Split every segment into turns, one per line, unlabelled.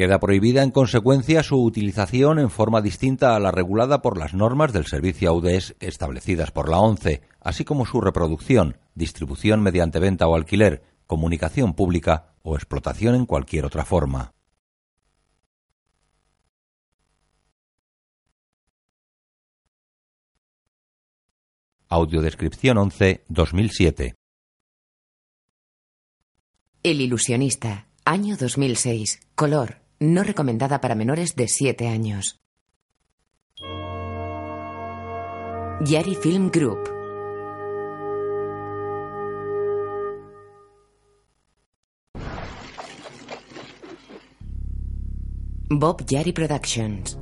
Queda prohibida en consecuencia su utilización en forma distinta a la regulada por las normas del servicio AUDES establecidas por la ONCE, así como su reproducción, distribución mediante venta o alquiler, comunicación pública o explotación en cualquier otra forma. Audiodescripción 11 2007
El ilusionista, año 2006, color, no recomendada para menores de 7 años. Yari Film Group. Bob Yari Productions.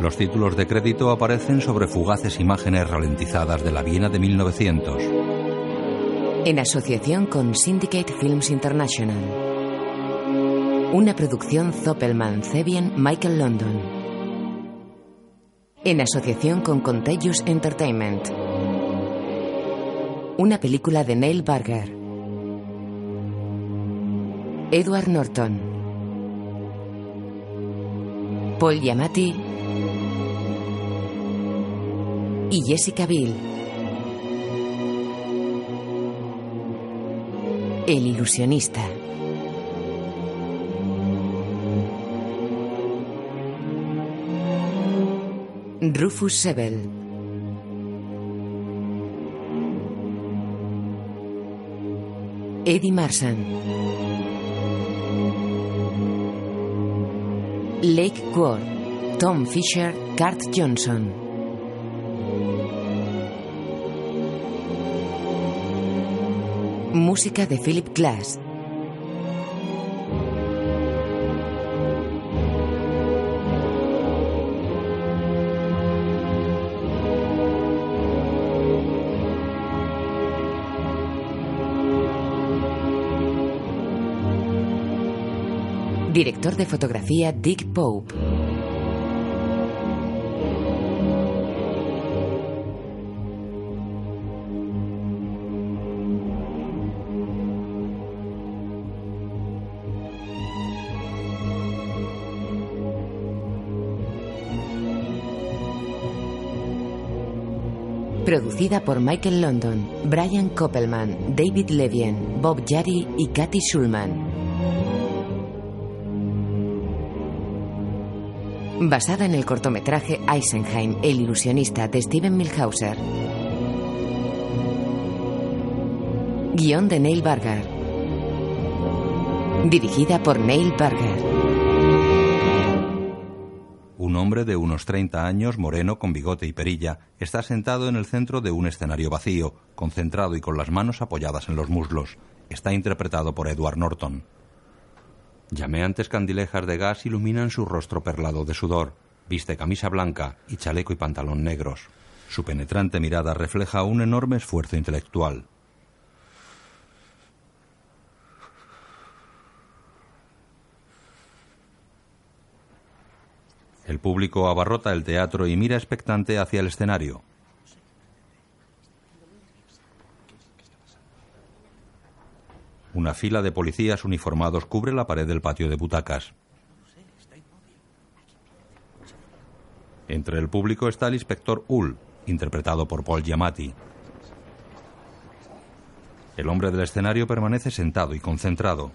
Los títulos de crédito aparecen sobre fugaces imágenes ralentizadas de la Viena de 1900.
En asociación con Syndicate Films International. Una producción Zoppelman Cebian Michael London. En asociación con Contagious Entertainment. Una película de Neil Barger. Edward Norton. Paul Giamatti y Jessica Biel. El ilusionista. Rufus Sebel. Eddie Marsan. Lake Quor. Tom Fisher, Cart Johnson. Música de Philip Glass. Director de fotografía Dick Pope. Producida por Michael London, Brian Koppelman, David Levien, Bob Yari y Kathy Schulman. Basada en el cortometraje Eisenheim, el ilusionista de Steven Milhauser. Guión de Neil Barger. Dirigida por Neil Barger.
Un hombre de unos 30 años, moreno, con bigote y perilla, está sentado en el centro de un escenario vacío, concentrado y con las manos apoyadas en los muslos. Está interpretado por Edward Norton. Llameantes candilejas de gas iluminan su rostro perlado de sudor. Viste camisa blanca y chaleco y pantalón negros. Su penetrante mirada refleja un enorme esfuerzo intelectual. El público abarrota el teatro y mira expectante hacia el escenario. Una fila de policías uniformados cubre la pared del patio de butacas. Entre el público está el inspector Hull, interpretado por Paul Giamatti. El hombre del escenario permanece sentado y concentrado.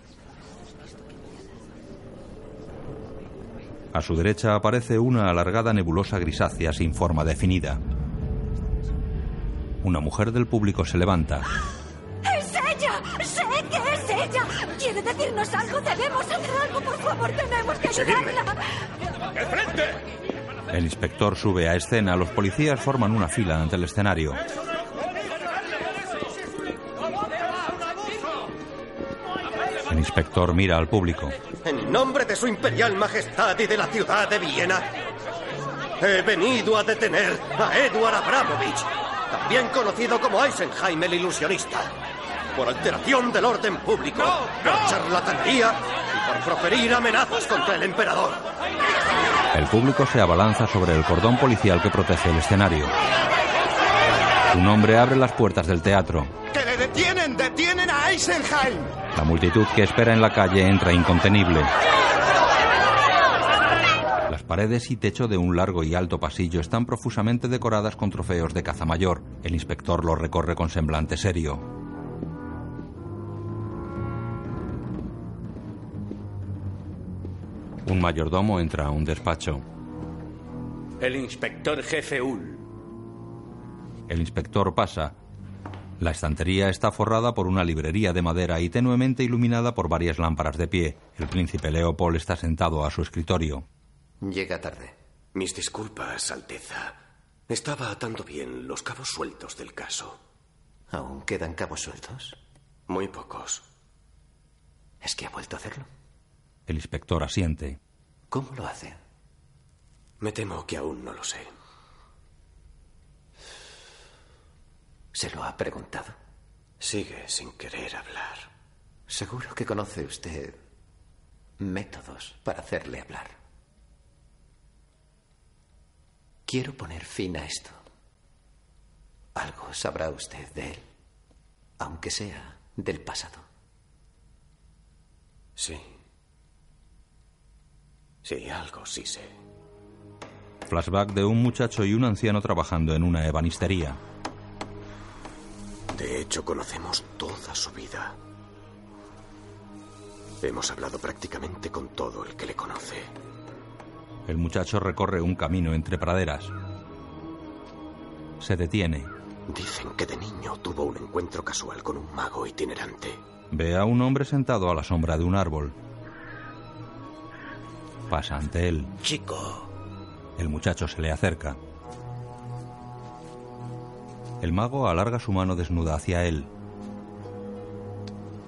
A su derecha aparece una alargada nebulosa grisácea sin forma definida. Una mujer del público se levanta.
¡Es ella! ¡Sé que es ella! ¡Quiere decirnos algo! ¡Debemos hacer algo! ¡Por favor, tenemos que ayudarla!
¡De frente!
El inspector sube a escena. Los policías forman una fila ante el escenario. Inspector mira al público.
En nombre de su imperial majestad y de la ciudad de Viena, he venido a detener a Edward Abramovich, también conocido como Eisenheim el ilusionista, por alteración del orden público, por charlatanería y por proferir amenazas contra el emperador.
El público se abalanza sobre el cordón policial que protege el escenario. Un hombre abre las puertas del teatro.
¡Que le detienen! ¡Detienen a Eisenheim!
La multitud que espera en la calle entra incontenible. Las paredes y techo de un largo y alto pasillo están profusamente decoradas con trofeos de caza mayor. El inspector los recorre con semblante serio. Un mayordomo entra a un despacho.
El inspector jefe Ull.
El inspector pasa. La estantería está forrada por una librería de madera y tenuemente iluminada por varias lámparas de pie. El príncipe Leopold está sentado a su escritorio.
Llega tarde.
Mis disculpas, Alteza. Estaba atando bien los cabos sueltos del caso.
¿Aún quedan cabos sueltos?
Muy pocos.
¿Es que ha vuelto a hacerlo?
El inspector asiente.
¿Cómo lo hace?
Me temo que aún no lo sé.
¿Se lo ha preguntado?
Sigue sin querer hablar.
Seguro que conoce usted métodos para hacerle hablar. Quiero poner fin a esto. Algo sabrá usted de él, aunque sea del pasado.
Sí. Sí, algo sí sé.
Flashback de un muchacho y un anciano trabajando en una ebanistería.
De hecho, conocemos toda su vida. Hemos hablado prácticamente con todo el que le conoce.
El muchacho recorre un camino entre praderas. Se detiene.
Dicen que de niño tuvo un encuentro casual con un mago itinerante.
Ve a un hombre sentado a la sombra de un árbol. Pasa ante él.
Chico.
El muchacho se le acerca. El mago alarga su mano desnuda hacia él.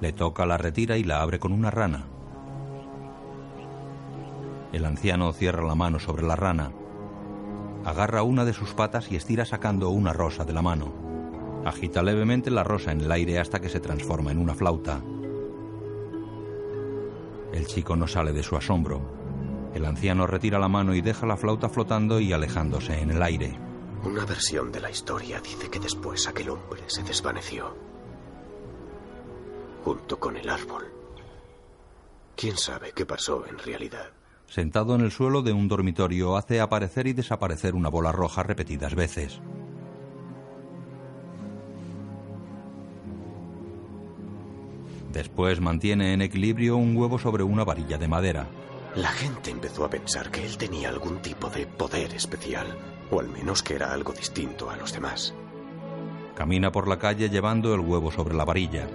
Le toca, la retira y la abre con una rana. El anciano cierra la mano sobre la rana. Agarra una de sus patas y estira sacando una rosa de la mano. Agita levemente la rosa en el aire hasta que se transforma en una flauta. El chico no sale de su asombro. El anciano retira la mano y deja la flauta flotando y alejándose en el aire.
Una versión de la historia dice que después aquel hombre se desvaneció. Junto con el árbol. ¿Quién sabe qué pasó en realidad?
Sentado en el suelo de un dormitorio hace aparecer y desaparecer una bola roja repetidas veces. Después mantiene en equilibrio un huevo sobre una varilla de madera.
La gente empezó a pensar que él tenía algún tipo de poder especial, o al menos que era algo distinto a los demás.
Camina por la calle llevando el huevo sobre la varilla.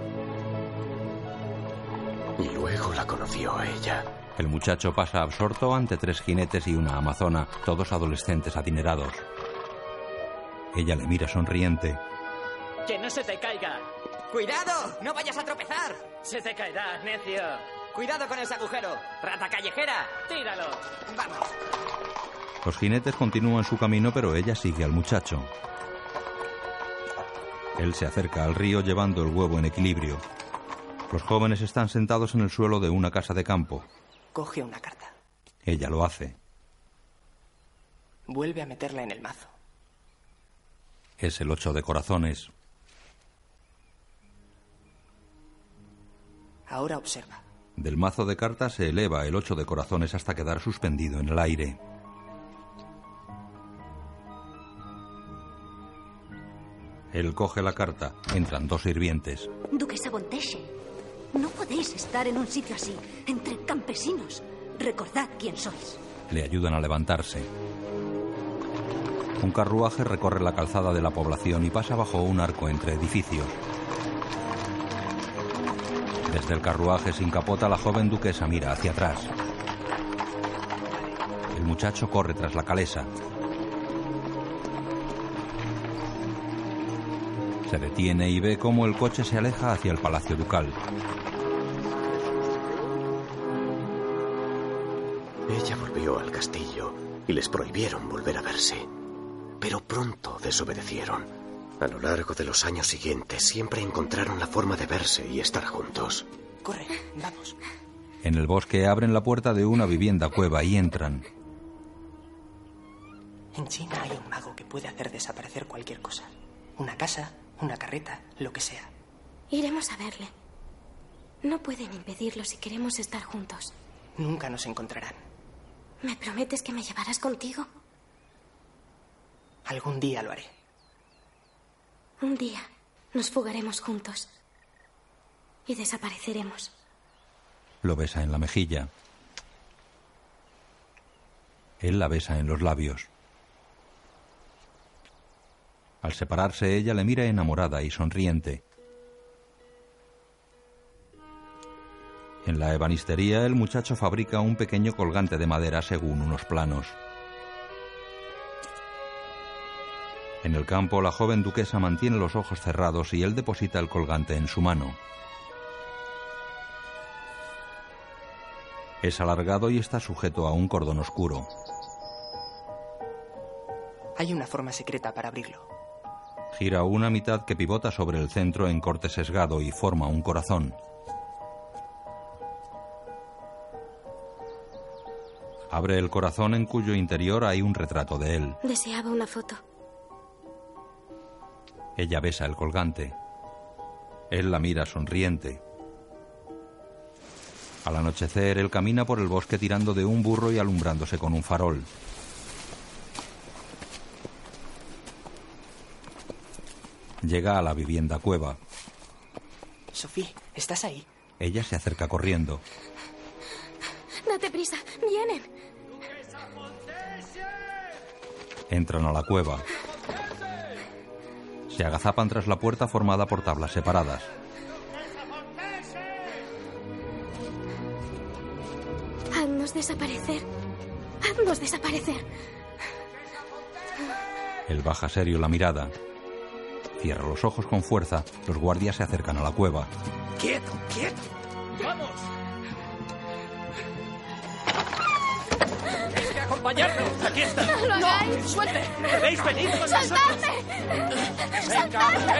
Y luego la conoció a ella.
El muchacho pasa absorto ante tres jinetes y una amazona, todos adolescentes adinerados. Ella le mira sonriente.
¡Que no se te caiga!
¡Cuidado! ¡No vayas a tropezar!
¡Se te caerá, necio!
¡Cuidado con ese agujero! ¡Rata callejera!
¡Tíralo!
¡Vamos!
Los jinetes continúan su camino, pero ella sigue al muchacho. Él se acerca al río llevando el huevo en equilibrio. Los jóvenes están sentados en el suelo de una casa de campo.
Coge una carta.
Ella lo hace.
Vuelve a meterla en el mazo.
Es el ocho de corazones.
Ahora observa.
Del mazo de cartas se eleva el ocho de corazones hasta quedar suspendido en el aire. Él coge la carta. Entran dos sirvientes.
Duquesa Bontesche, no podéis estar en un sitio así, entre campesinos. Recordad quién sois.
Le ayudan a levantarse. Un carruaje recorre la calzada de la población y pasa bajo un arco entre edificios. Desde el carruaje sin capota la joven duquesa mira hacia atrás. El muchacho corre tras la calesa. Se detiene y ve cómo el coche se aleja hacia el palacio ducal.
Ella volvió al castillo y les prohibieron volver a verse, pero pronto desobedecieron. A lo largo de los años siguientes siempre encontraron la forma de verse y estar juntos.
Corre, vamos.
En el bosque abren la puerta de una vivienda cueva y entran.
En China hay un mago que puede hacer desaparecer cualquier cosa. Una casa, una carreta, lo que sea.
Iremos a verle. No pueden impedirlo si queremos estar juntos.
Nunca nos encontrarán.
¿Me prometes que me llevarás contigo?
Algún día lo haré.
Un día nos fugaremos juntos. Y desapareceremos.
Lo besa en la mejilla. Él la besa en los labios. Al separarse ella le mira enamorada y sonriente. En la ebanistería el muchacho fabrica un pequeño colgante de madera según unos planos. En el campo la joven duquesa mantiene los ojos cerrados y él deposita el colgante en su mano. Es alargado y está sujeto a un cordón oscuro.
Hay una forma secreta para abrirlo.
Gira una mitad que pivota sobre el centro en corte sesgado y forma un corazón. Abre el corazón en cuyo interior hay un retrato de él.
Deseaba una foto.
Ella besa el colgante. Él la mira sonriente. Al anochecer, él camina por el bosque tirando de un burro y alumbrándose con un farol. Llega a la vivienda cueva.
Sofía, ¿estás ahí?
Ella se acerca corriendo.
Date prisa, vienen.
Entran a la cueva. Se agazapan tras la puerta formada por tablas separadas.
Haznos desaparecer. Haznos desaparecer.
Él baja serio la mirada. Cierra los ojos con fuerza. Los guardias se acercan a la cueva.
¡Quieto, quieto!
Acompañarnos! ¡Aquí está!
¡No lo hagáis!
¡Suelte! ¡Debéis venir con!
¡Soltadme!
¡Resistáis!
¡Soltadme!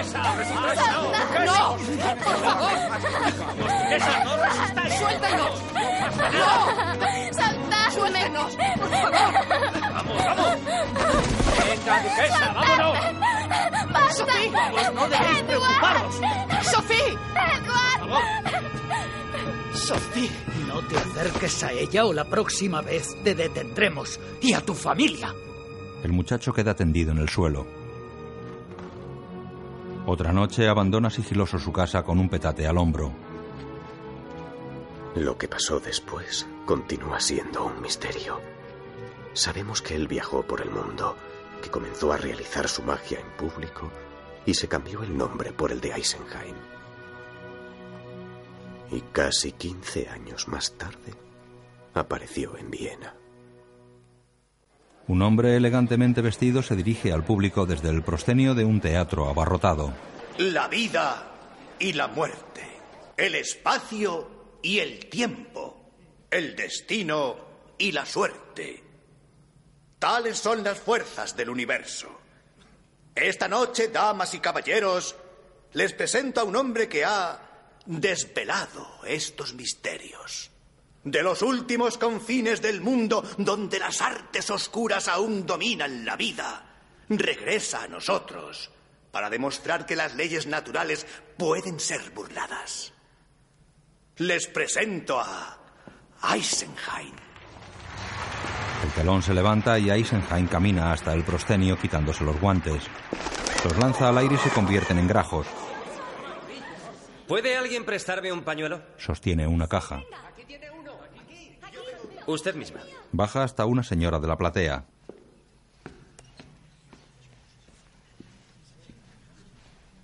¡No! ¡Por favor! ¡Vamos, duquesa! ¡No resistáis!
¡Suéltanos!
¡No!
¡Soltadme!
¡Suéltenos! ¡Por favor! ¡Vamos, vamos! ¡Venga, duquesa! ¡Vámonos!
¡Basta!
¡Vamos, no debéis preocuparos!
¡Sofía!
¡Edward!
Sofía, no te acerques a ella o la próxima vez te detendremos y a tu familia.
El muchacho queda tendido en el suelo. Otra noche abandona sigiloso su casa con un petate al hombro.
Lo que pasó después continúa siendo un misterio. Sabemos que él viajó por el mundo, que comenzó a realizar su magia en público y se cambió el nombre por el de Eisenheim. Y casi 15 años más tarde apareció en Viena.
Un hombre elegantemente vestido se dirige al público desde el proscenio de un teatro abarrotado.
La vida y la muerte. El espacio y el tiempo. El destino y la suerte. Tales son las fuerzas del universo. Esta noche, damas y caballeros, les presento a un hombre que ha desvelado estos misterios. De los últimos confines del mundo, donde las artes oscuras aún dominan la vida, regresa a nosotros para demostrar que las leyes naturales pueden ser burladas. Les presento a Eisenheim.
El telón se levanta y Eisenheim camina hasta el proscenio quitándose los guantes. Los lanza al aire y se convierten en grajos.
¿Puede alguien prestarme un pañuelo?
Sostiene una caja.
Usted misma.
Baja hasta una señora de la platea.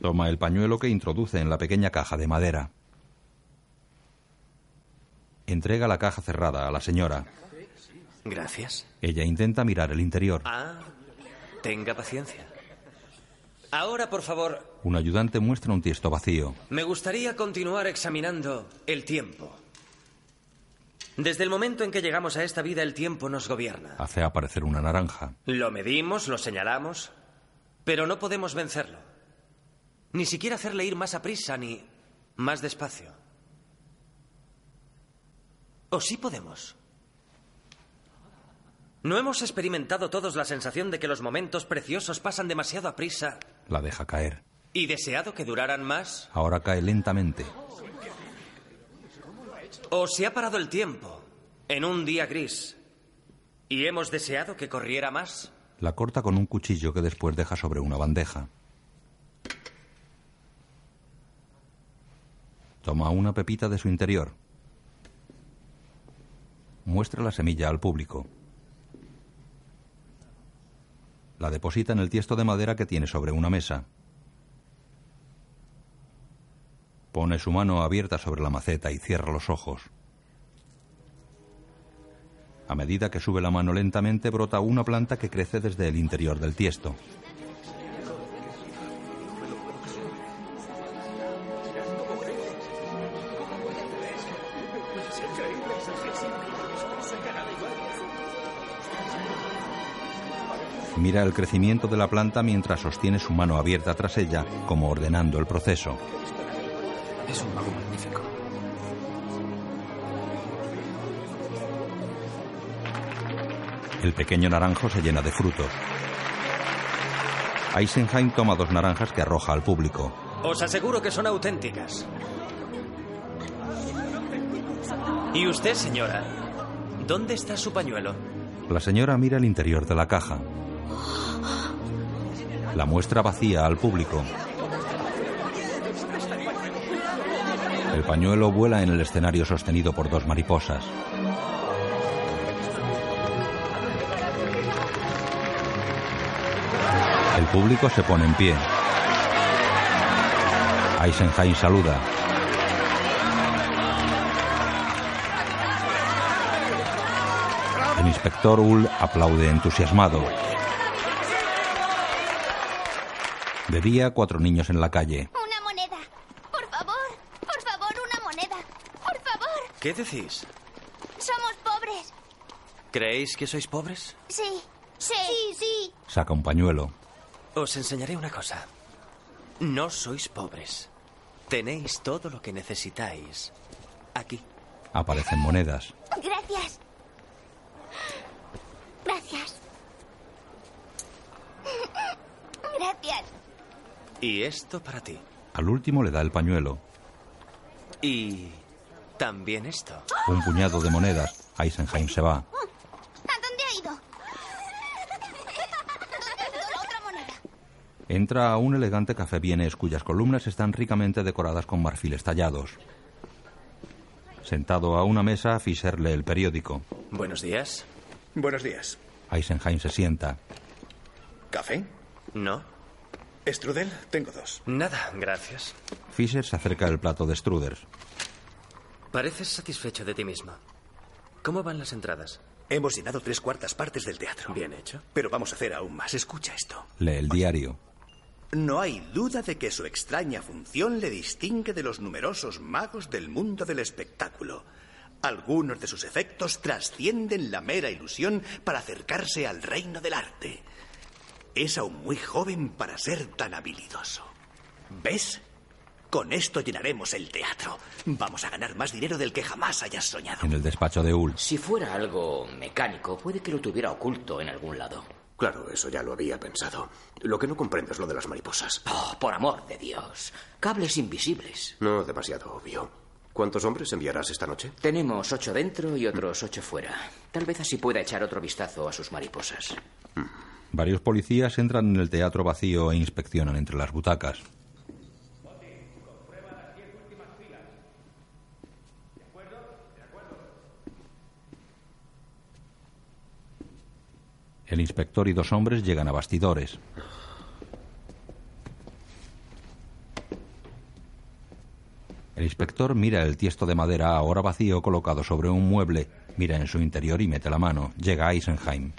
Toma el pañuelo que introduce en la pequeña caja de madera. Entrega la caja cerrada a la señora.
Gracias.
Ella intenta mirar el interior.
Ah, tenga paciencia. Ahora, por favor,
Un ayudante muestra un tiesto vacío.
me gustaría continuar examinando el tiempo. Desde el momento en que llegamos a esta vida, el tiempo nos gobierna.
Hace aparecer una naranja.
Lo medimos, lo señalamos, pero no podemos vencerlo. Ni siquiera hacerle ir más a prisa ni más despacio. ¿O sí podemos? ¿No hemos experimentado todos la sensación de que los momentos preciosos pasan demasiado a prisa
La deja caer.
y deseado que duraran más?
Ahora cae lentamente.
¿O se ha parado el tiempo en un día gris y hemos deseado que corriera más?
La corta con un cuchillo que después deja sobre una bandeja. Toma una pepita de su interior. Muestra la semilla al público. La deposita en el tiesto de madera que tiene sobre una mesa. Pone su mano abierta sobre la maceta y cierra los ojos. A medida que sube la mano lentamente brota una planta que crece desde el interior del tiesto. Mira el crecimiento de la planta mientras sostiene su mano abierta tras ella, como ordenando el proceso.
Es un mago magnífico.
El pequeño naranjo se llena de frutos. Eisenheim toma dos naranjas que arroja al público.
Os aseguro que son auténticas. ¿Y usted, señora? ¿Dónde está su pañuelo?
La señora mira el interior de la caja. La muestra vacía al público. El pañuelo vuela en el escenario sostenido por dos mariposas. El público se pone en pie. Eisenheim saluda. El inspector Ull aplaude entusiasmado. De día, cuatro niños en la calle.
Una moneda. Por favor, por favor, una moneda. Por favor.
¿Qué decís?
Somos pobres.
¿Creéis que sois pobres?
Sí. Sí. Sí, sí.
Saca un pañuelo.
Os enseñaré una cosa. No sois pobres. Tenéis todo lo que necesitáis. Aquí.
Aparecen monedas.
Gracias. Gracias. Gracias.
Y esto para ti.
Al último le da el pañuelo.
Y también esto.
Un puñado de monedas. Eisenheim se va.
¿A dónde ha ido? Otra moneda.
Entra a un elegante café vienes cuyas columnas están ricamente decoradas con marfiles tallados. Sentado a una mesa, Fischer lee el periódico.
Buenos días.
Buenos días.
Eisenheim se sienta.
¿Café?
No.
¿Strudel? Tengo dos.
Nada, gracias.
Fischer se acerca el plato de Struders.
Pareces satisfecho de ti mismo. ¿Cómo van las entradas?
Hemos llenado tres cuartas partes del teatro.
Bien hecho.
Pero vamos a hacer aún más. Escucha esto.
Lee el diario.
No hay duda de que su extraña función le distingue de los numerosos magos del mundo del espectáculo. Algunos de sus efectos trascienden la mera ilusión para acercarse al reino del arte. Es aún muy joven para ser tan habilidoso. ¿Ves? Con esto llenaremos el teatro. Vamos a ganar más dinero del que jamás hayas soñado.
En el despacho de Ull.
Si fuera algo mecánico, puede que lo tuviera oculto en algún lado.
Claro, eso ya lo había pensado. Lo que no comprendo es lo de las mariposas.
Oh, por amor de Dios. Cables invisibles.
No demasiado obvio. ¿Cuántos hombres enviarás esta noche?
Tenemos ocho dentro y otros ocho fuera. Tal vez así pueda echar otro vistazo a sus mariposas.
Varios policías entran en el teatro vacío e inspeccionan entre las butacas. El inspector y dos hombres llegan a bastidores. El inspector mira el tiesto de madera ahora vacío colocado sobre un mueble, mira en su interior y mete la mano. Llega Eisenheim.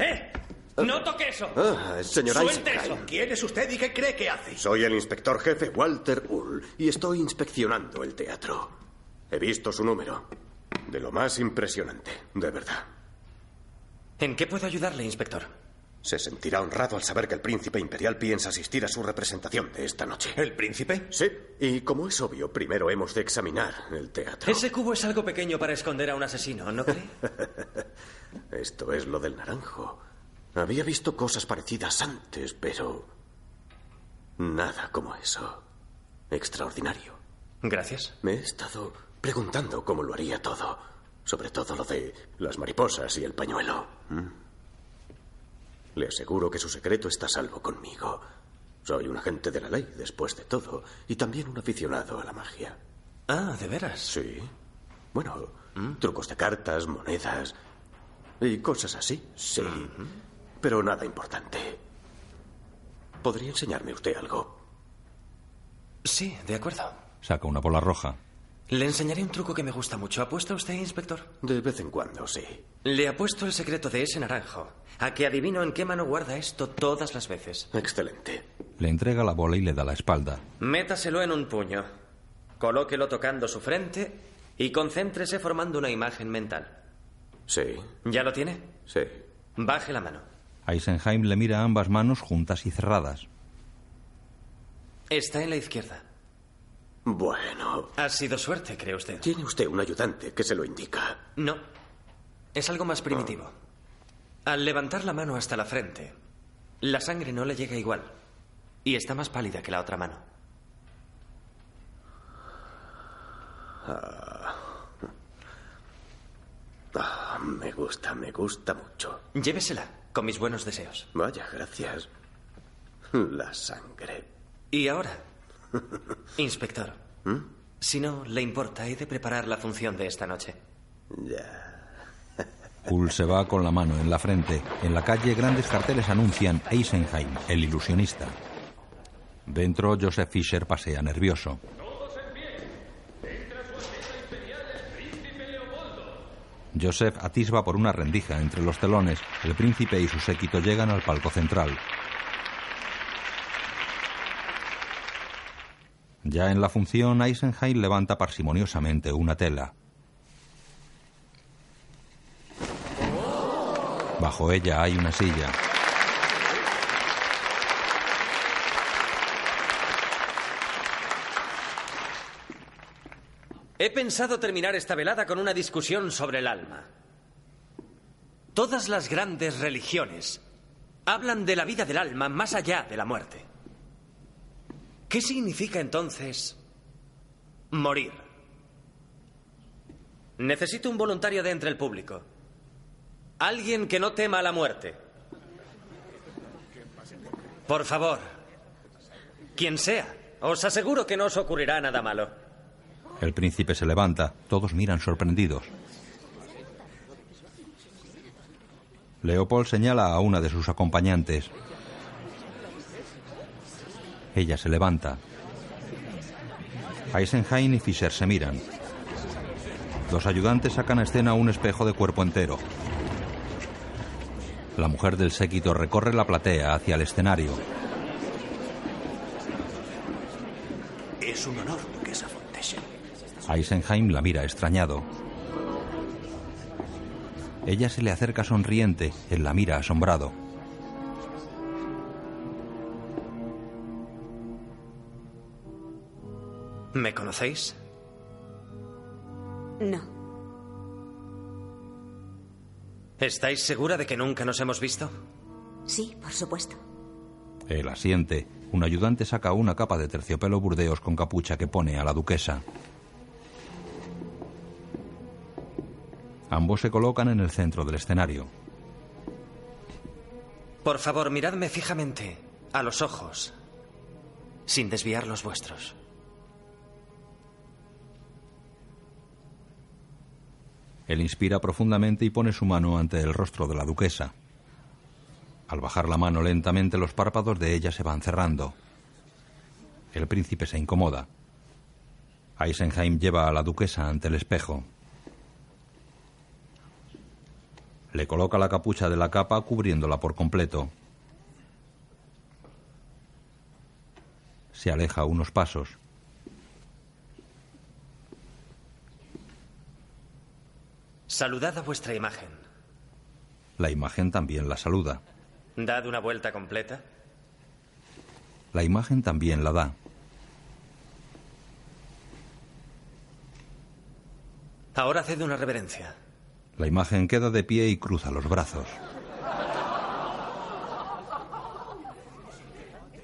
¡Eh! ¡No toque eso!
Ah, señor
¡Suelte
Eisenheim.
eso!
¿Quién es usted y qué cree que hace?
Soy el inspector jefe Walter Ull y estoy inspeccionando el teatro. He visto su número. De lo más impresionante, de verdad.
¿En qué puedo ayudarle, inspector?
Se sentirá honrado al saber que el príncipe imperial piensa asistir a su representación de esta noche.
¿El príncipe?
Sí, y como es obvio, primero hemos de examinar el teatro.
Ese cubo es algo pequeño para esconder a un asesino, ¿no cree?
Esto es lo del naranjo. Había visto cosas parecidas antes, pero... Nada como eso. Extraordinario.
Gracias.
Me he estado preguntando cómo lo haría todo. Sobre todo lo de las mariposas y el pañuelo. ¿Mm? Le aseguro que su secreto está a salvo conmigo. Soy un agente de la ley, después de todo, y también un aficionado a la magia.
Ah, ¿de veras?
Sí. Bueno, trucos de cartas, monedas y cosas así, sí. Pero nada importante. ¿Podría enseñarme usted algo?
Sí, de acuerdo.
Saca una bola roja.
Le enseñaré un truco que me gusta mucho. ¿Apuesta usted, inspector?
De vez en cuando, sí.
Le apuesto el secreto de ese naranjo. A que adivino en qué mano guarda esto todas las veces.
Excelente.
Le entrega la bola y le da la espalda.
Métaselo en un puño. Colóquelo tocando su frente y concéntrese formando una imagen mental.
Sí.
¿Ya lo tiene?
Sí.
Baje la mano.
Eisenheim le mira ambas manos juntas y cerradas.
Está en la izquierda.
Bueno.
Ha sido suerte, cree usted.
Tiene usted un ayudante que se lo indica.
No. Es algo más primitivo. Al levantar la mano hasta la frente, la sangre no le llega igual. Y está más pálida que la otra mano.
Ah. Ah, me gusta, me gusta mucho.
Llévesela, con mis buenos deseos.
Vaya, gracias. La sangre.
Y ahora, inspector, si no le importa, he de preparar la función de esta noche.
Ya.
Hull se va con la mano en la frente. En la calle grandes carteles anuncian Eisenheim, el ilusionista. Dentro, Joseph Fisher pasea nervioso. Joseph atisba por una rendija entre los telones. El príncipe y su séquito llegan al palco central. Ya en la función, Eisenheim levanta parsimoniosamente una tela. Bajo ella hay una silla.
He pensado terminar esta velada con una discusión sobre el alma. Todas las grandes religiones hablan de la vida del alma más allá de la muerte. ¿Qué significa entonces morir? Necesito un voluntario de entre el público. Alguien que no tema la muerte. Por favor. Quien sea. Os aseguro que no os ocurrirá nada malo.
El príncipe se levanta. Todos miran sorprendidos. Leopold señala a una de sus acompañantes. Ella se levanta. Eisenheim y Fischer se miran. Los ayudantes sacan a escena un espejo de cuerpo entero. La mujer del séquito recorre la platea hacia el escenario.
Es un honor.
Eisenheim la mira extrañado. Ella se le acerca sonriente, él la mira asombrado.
¿Me conocéis?
No.
¿Estáis segura de que nunca nos hemos visto?
Sí, por supuesto.
Él asiente. Un ayudante saca una capa de terciopelo burdeos con capucha que pone a la duquesa. Ambos se colocan en el centro del escenario.
Por favor, miradme fijamente a los ojos, sin desviar los vuestros.
Él inspira profundamente y pone su mano ante el rostro de la duquesa. Al bajar la mano lentamente los párpados de ella se van cerrando. El príncipe se incomoda. Eisenheim lleva a la duquesa ante el espejo. Le coloca la capucha de la capa cubriéndola por completo. Se aleja unos pasos.
Saludad a vuestra imagen.
La imagen también la saluda.
Dad una vuelta completa.
La imagen también la da.
Ahora haced una reverencia.
La imagen queda de pie y cruza los brazos.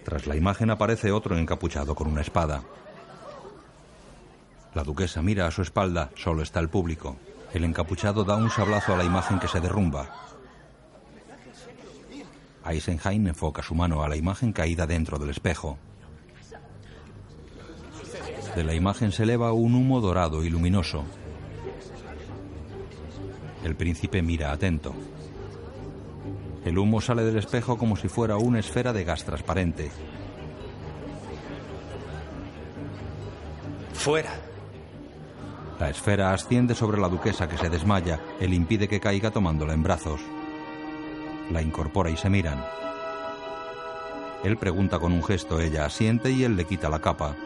Tras la imagen aparece otro encapuchado con una espada. La duquesa mira a su espalda, solo está el público. El encapuchado da un sablazo a la imagen que se derrumba. Eisenheim enfoca su mano a la imagen caída dentro del espejo. De la imagen se eleva un humo dorado y luminoso. El príncipe mira atento. El humo sale del espejo como si fuera una esfera de gas transparente.
Fuera.
La esfera asciende sobre la duquesa que se desmaya. Él impide que caiga tomándola en brazos. La incorpora y se miran. Él pregunta con un gesto, ella asiente y él le quita la capa.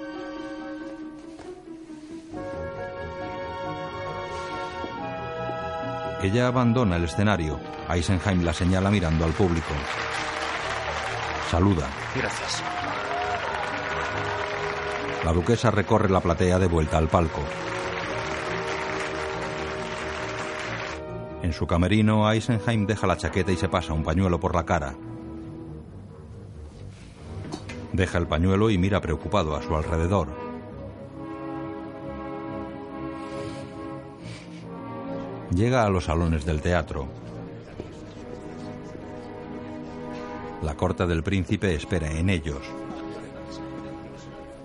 Ella abandona el escenario. Eisenheim la señala mirando al público. Saluda.
Gracias.
La duquesa recorre la platea de vuelta al palco. En su camerino, Eisenheim deja la chaqueta y se pasa un pañuelo por la cara. Deja el pañuelo y mira preocupado a su alrededor. Llega a los salones del teatro. La corte del príncipe espera en ellos.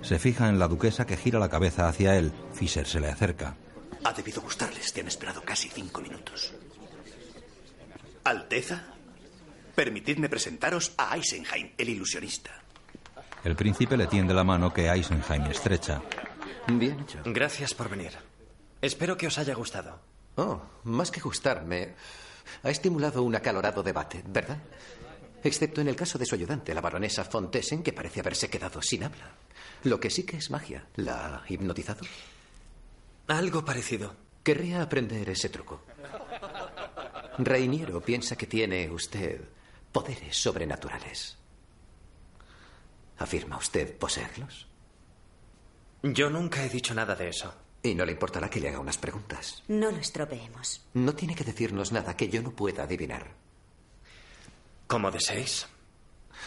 Se fija en la duquesa que gira la cabeza hacia él. Fischer se le acerca.
Ha debido gustarles. Te han esperado casi cinco minutos. Alteza, permitidme presentaros a Eisenheim, el ilusionista.
El príncipe le tiende la mano que Eisenheim estrecha.
Bien hecho.
Gracias por venir. Espero que os haya gustado.
Oh, más que gustarme, ha estimulado un acalorado debate, ¿verdad? Excepto en el caso de su ayudante, la baronesa Fontessen, que parece haberse quedado sin habla. Lo que sí que es magia. ¿La ha hipnotizado?
Algo parecido.
Querría aprender ese truco. Reiniero piensa que tiene usted poderes sobrenaturales. ¿Afirma usted poseerlos?
Yo nunca he dicho nada de eso.
Y no le importará que le haga unas preguntas.
No lo estropeemos.
No tiene que decirnos nada que yo no pueda adivinar.
Como deseéis.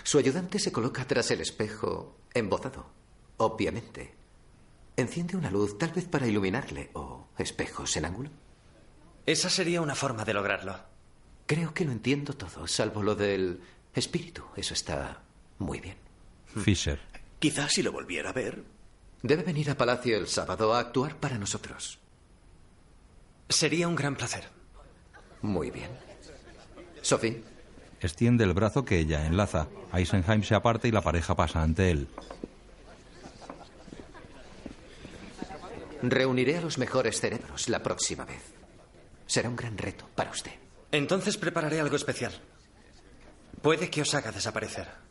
Su ayudante se coloca tras el espejo, embozado, obviamente. Enciende una luz, tal vez para iluminarle, o espejos en ángulo.
Esa sería una forma de lograrlo.
Creo que lo entiendo todo, salvo lo del espíritu. Eso está muy bien.
Fisher.
Quizás si lo volviera a ver.
Debe venir a Palacio el sábado a actuar para nosotros.
Sería un gran placer.
Muy bien. Sophie.
Extiende el brazo que ella enlaza. Eisenheim se aparta y la pareja pasa ante él.
Reuniré a los mejores cerebros la próxima vez. Será un gran reto para usted.
Entonces prepararé algo especial. Puede que os haga desaparecer.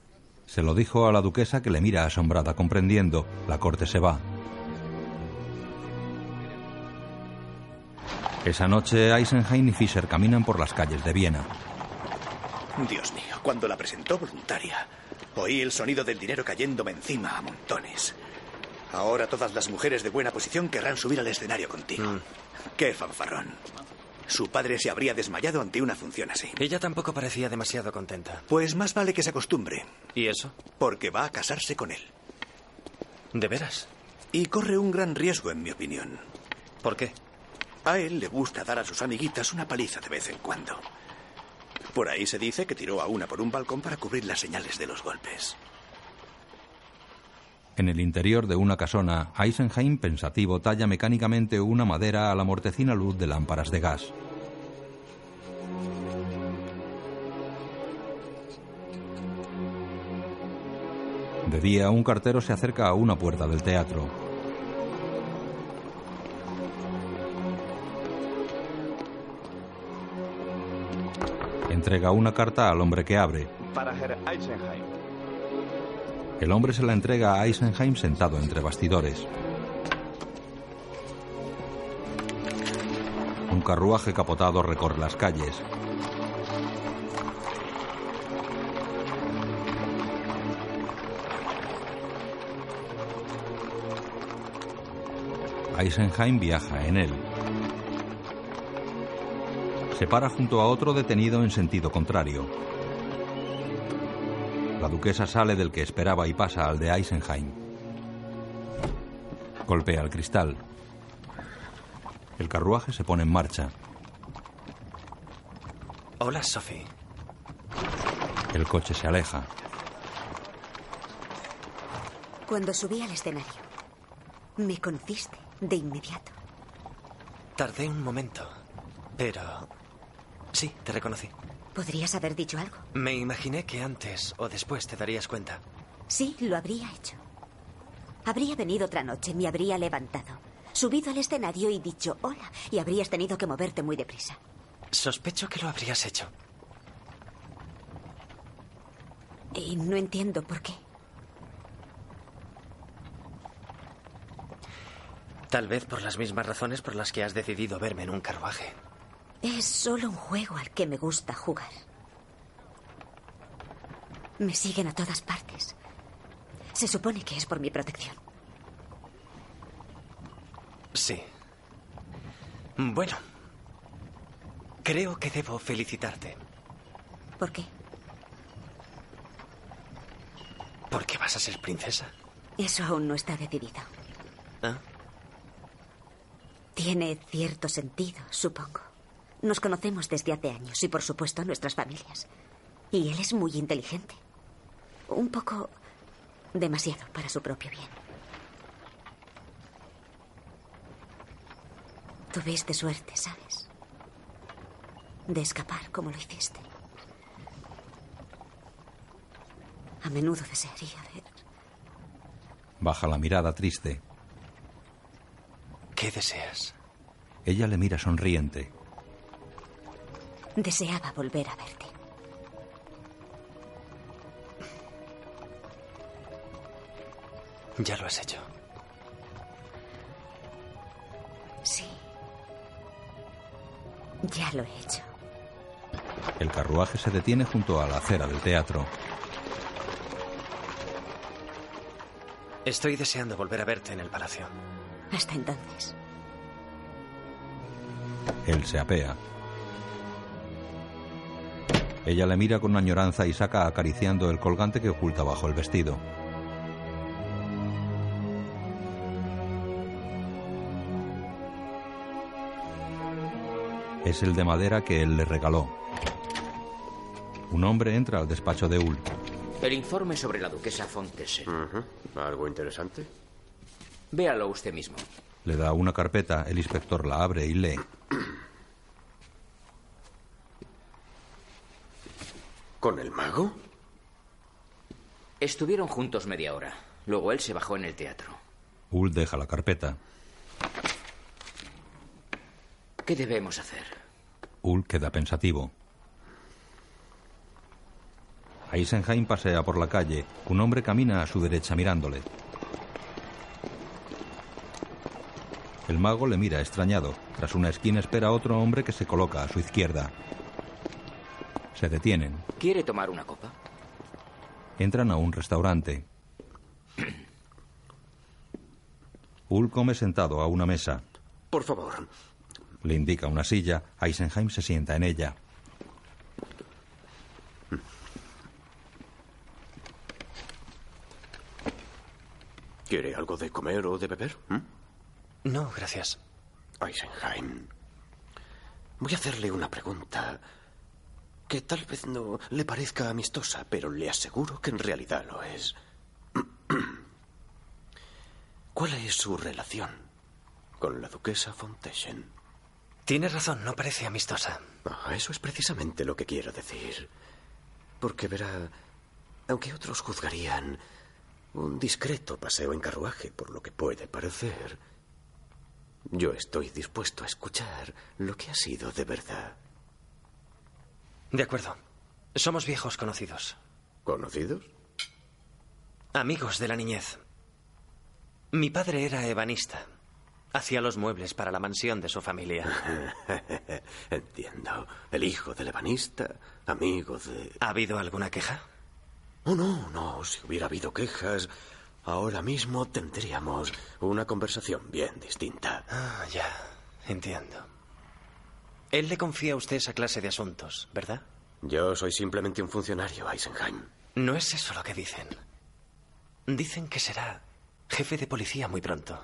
Se lo dijo a la duquesa que le mira asombrada, comprendiendo. La corte se va. Esa noche, Eisenheim y Fischer caminan por las calles de Viena.
Dios mío, cuando la presentó voluntaria, oí el sonido del dinero cayéndome encima a montones. Ahora todas las mujeres de buena posición querrán subir al escenario contigo.
Mm.
¡Qué fanfarrón! Su padre se habría desmayado ante una función así.
Ella tampoco parecía demasiado contenta.
Pues más vale que se acostumbre.
¿Y eso?
Porque va a casarse con él.
¿De veras?
Y corre un gran riesgo, en mi opinión.
¿Por qué?
A él le gusta dar a sus amiguitas una paliza de vez en cuando. Por ahí se dice que tiró a una por un balcón para cubrir las señales de los golpes.
En el interior de una casona, Eisenheim, pensativo, talla mecánicamente una madera a la mortecina luz de lámparas de gas. De día, un cartero se acerca a una puerta del teatro. Entrega una carta al hombre que abre.
Para Herr Eisenheim.
El hombre se la entrega a Eisenheim sentado entre bastidores. Un carruaje capotado recorre las calles. Eisenheim viaja en él. Se para junto a otro detenido en sentido contrario. La duquesa sale del que esperaba y pasa al de Eisenheim. Golpea el cristal. El carruaje se pone en marcha.
Hola, Sophie.
El coche se aleja.
Cuando subí al escenario, me conociste de inmediato.
Tardé un momento, pero... Sí, te reconocí.
¿Podrías haber dicho algo?
Me imaginé que antes o después te darías cuenta.
Sí, lo habría hecho. Habría venido otra noche, me habría levantado, subido al escenario y dicho hola, y habrías tenido que moverte muy deprisa.
Sospecho que lo habrías hecho.
Y no entiendo por qué.
Tal vez por las mismas razones por las que has decidido verme en un carruaje.
Es solo un juego al que me gusta jugar. Me siguen a todas partes. Se supone que es por mi protección.
Sí. Bueno. Creo que debo felicitarte.
¿Por qué?
¿Por qué vas a ser princesa?
Eso aún no está decidido.
¿Ah?
Tiene cierto sentido, supongo. Nos conocemos desde hace años y, por supuesto, nuestras familias. Y él es muy inteligente. Un poco demasiado para su propio bien. Tuviste suerte, ¿sabes? De escapar como lo hiciste. A menudo desearía ver.
Baja la mirada triste.
¿Qué deseas?
Ella le mira sonriente.
Deseaba volver a verte.
Ya lo has hecho.
Sí. Ya lo he hecho.
El carruaje se detiene junto a la acera del teatro.
Estoy deseando volver a verte en el palacio.
Hasta entonces.
Él se apea. Ella le mira con añoranza y saca acariciando el colgante que oculta bajo el vestido. Es el de madera que él le regaló. Un hombre entra al despacho de Ul.
El informe sobre la duquesa Fontesen.
¿Algo interesante?
Véalo usted mismo.
Le da una carpeta, el inspector la abre y lee.
El mago?
Estuvieron juntos media hora. Luego él se bajó en el teatro.
Ul deja la carpeta.
¿Qué debemos hacer?
Ul queda pensativo. Eisenheim pasea por la calle. Un hombre camina a su derecha mirándole. El mago le mira extrañado. Tras una esquina espera a otro hombre que se coloca a su izquierda. Se detienen.
¿Quiere tomar una copa?
Entran a un restaurante. Ul come sentado a una mesa.
Por favor.
Le indica una silla. Eisenheim se sienta en ella.
¿Quiere algo de comer o de beber?
No, gracias.
Eisenheim. Voy a hacerle una pregunta que tal vez no le parezca amistosa, pero le aseguro que en realidad lo es. ¿Cuál es su relación con la duquesa Fontesen?
Tiene razón, no parece amistosa.
Ah, eso es precisamente lo que quiero decir. Porque verá, aunque otros juzgarían un discreto paseo en carruaje por lo que puede parecer, yo estoy dispuesto a escuchar lo que ha sido de verdad.
De acuerdo. Somos viejos conocidos.
¿Conocidos?
Amigos de la niñez. Mi padre era ebanista. Hacía los muebles para la mansión de su familia.
Entiendo. El hijo del ebanista, amigo de...
¿Ha habido alguna queja?
Oh, no, no. Si hubiera habido quejas, ahora mismo tendríamos una conversación bien distinta.
Ah, ya. Entiendo. Él le confía a usted esa clase de asuntos, ¿verdad?
Yo soy simplemente un funcionario, Eisenheim.
No es eso lo que dicen. Dicen que será jefe de policía muy pronto.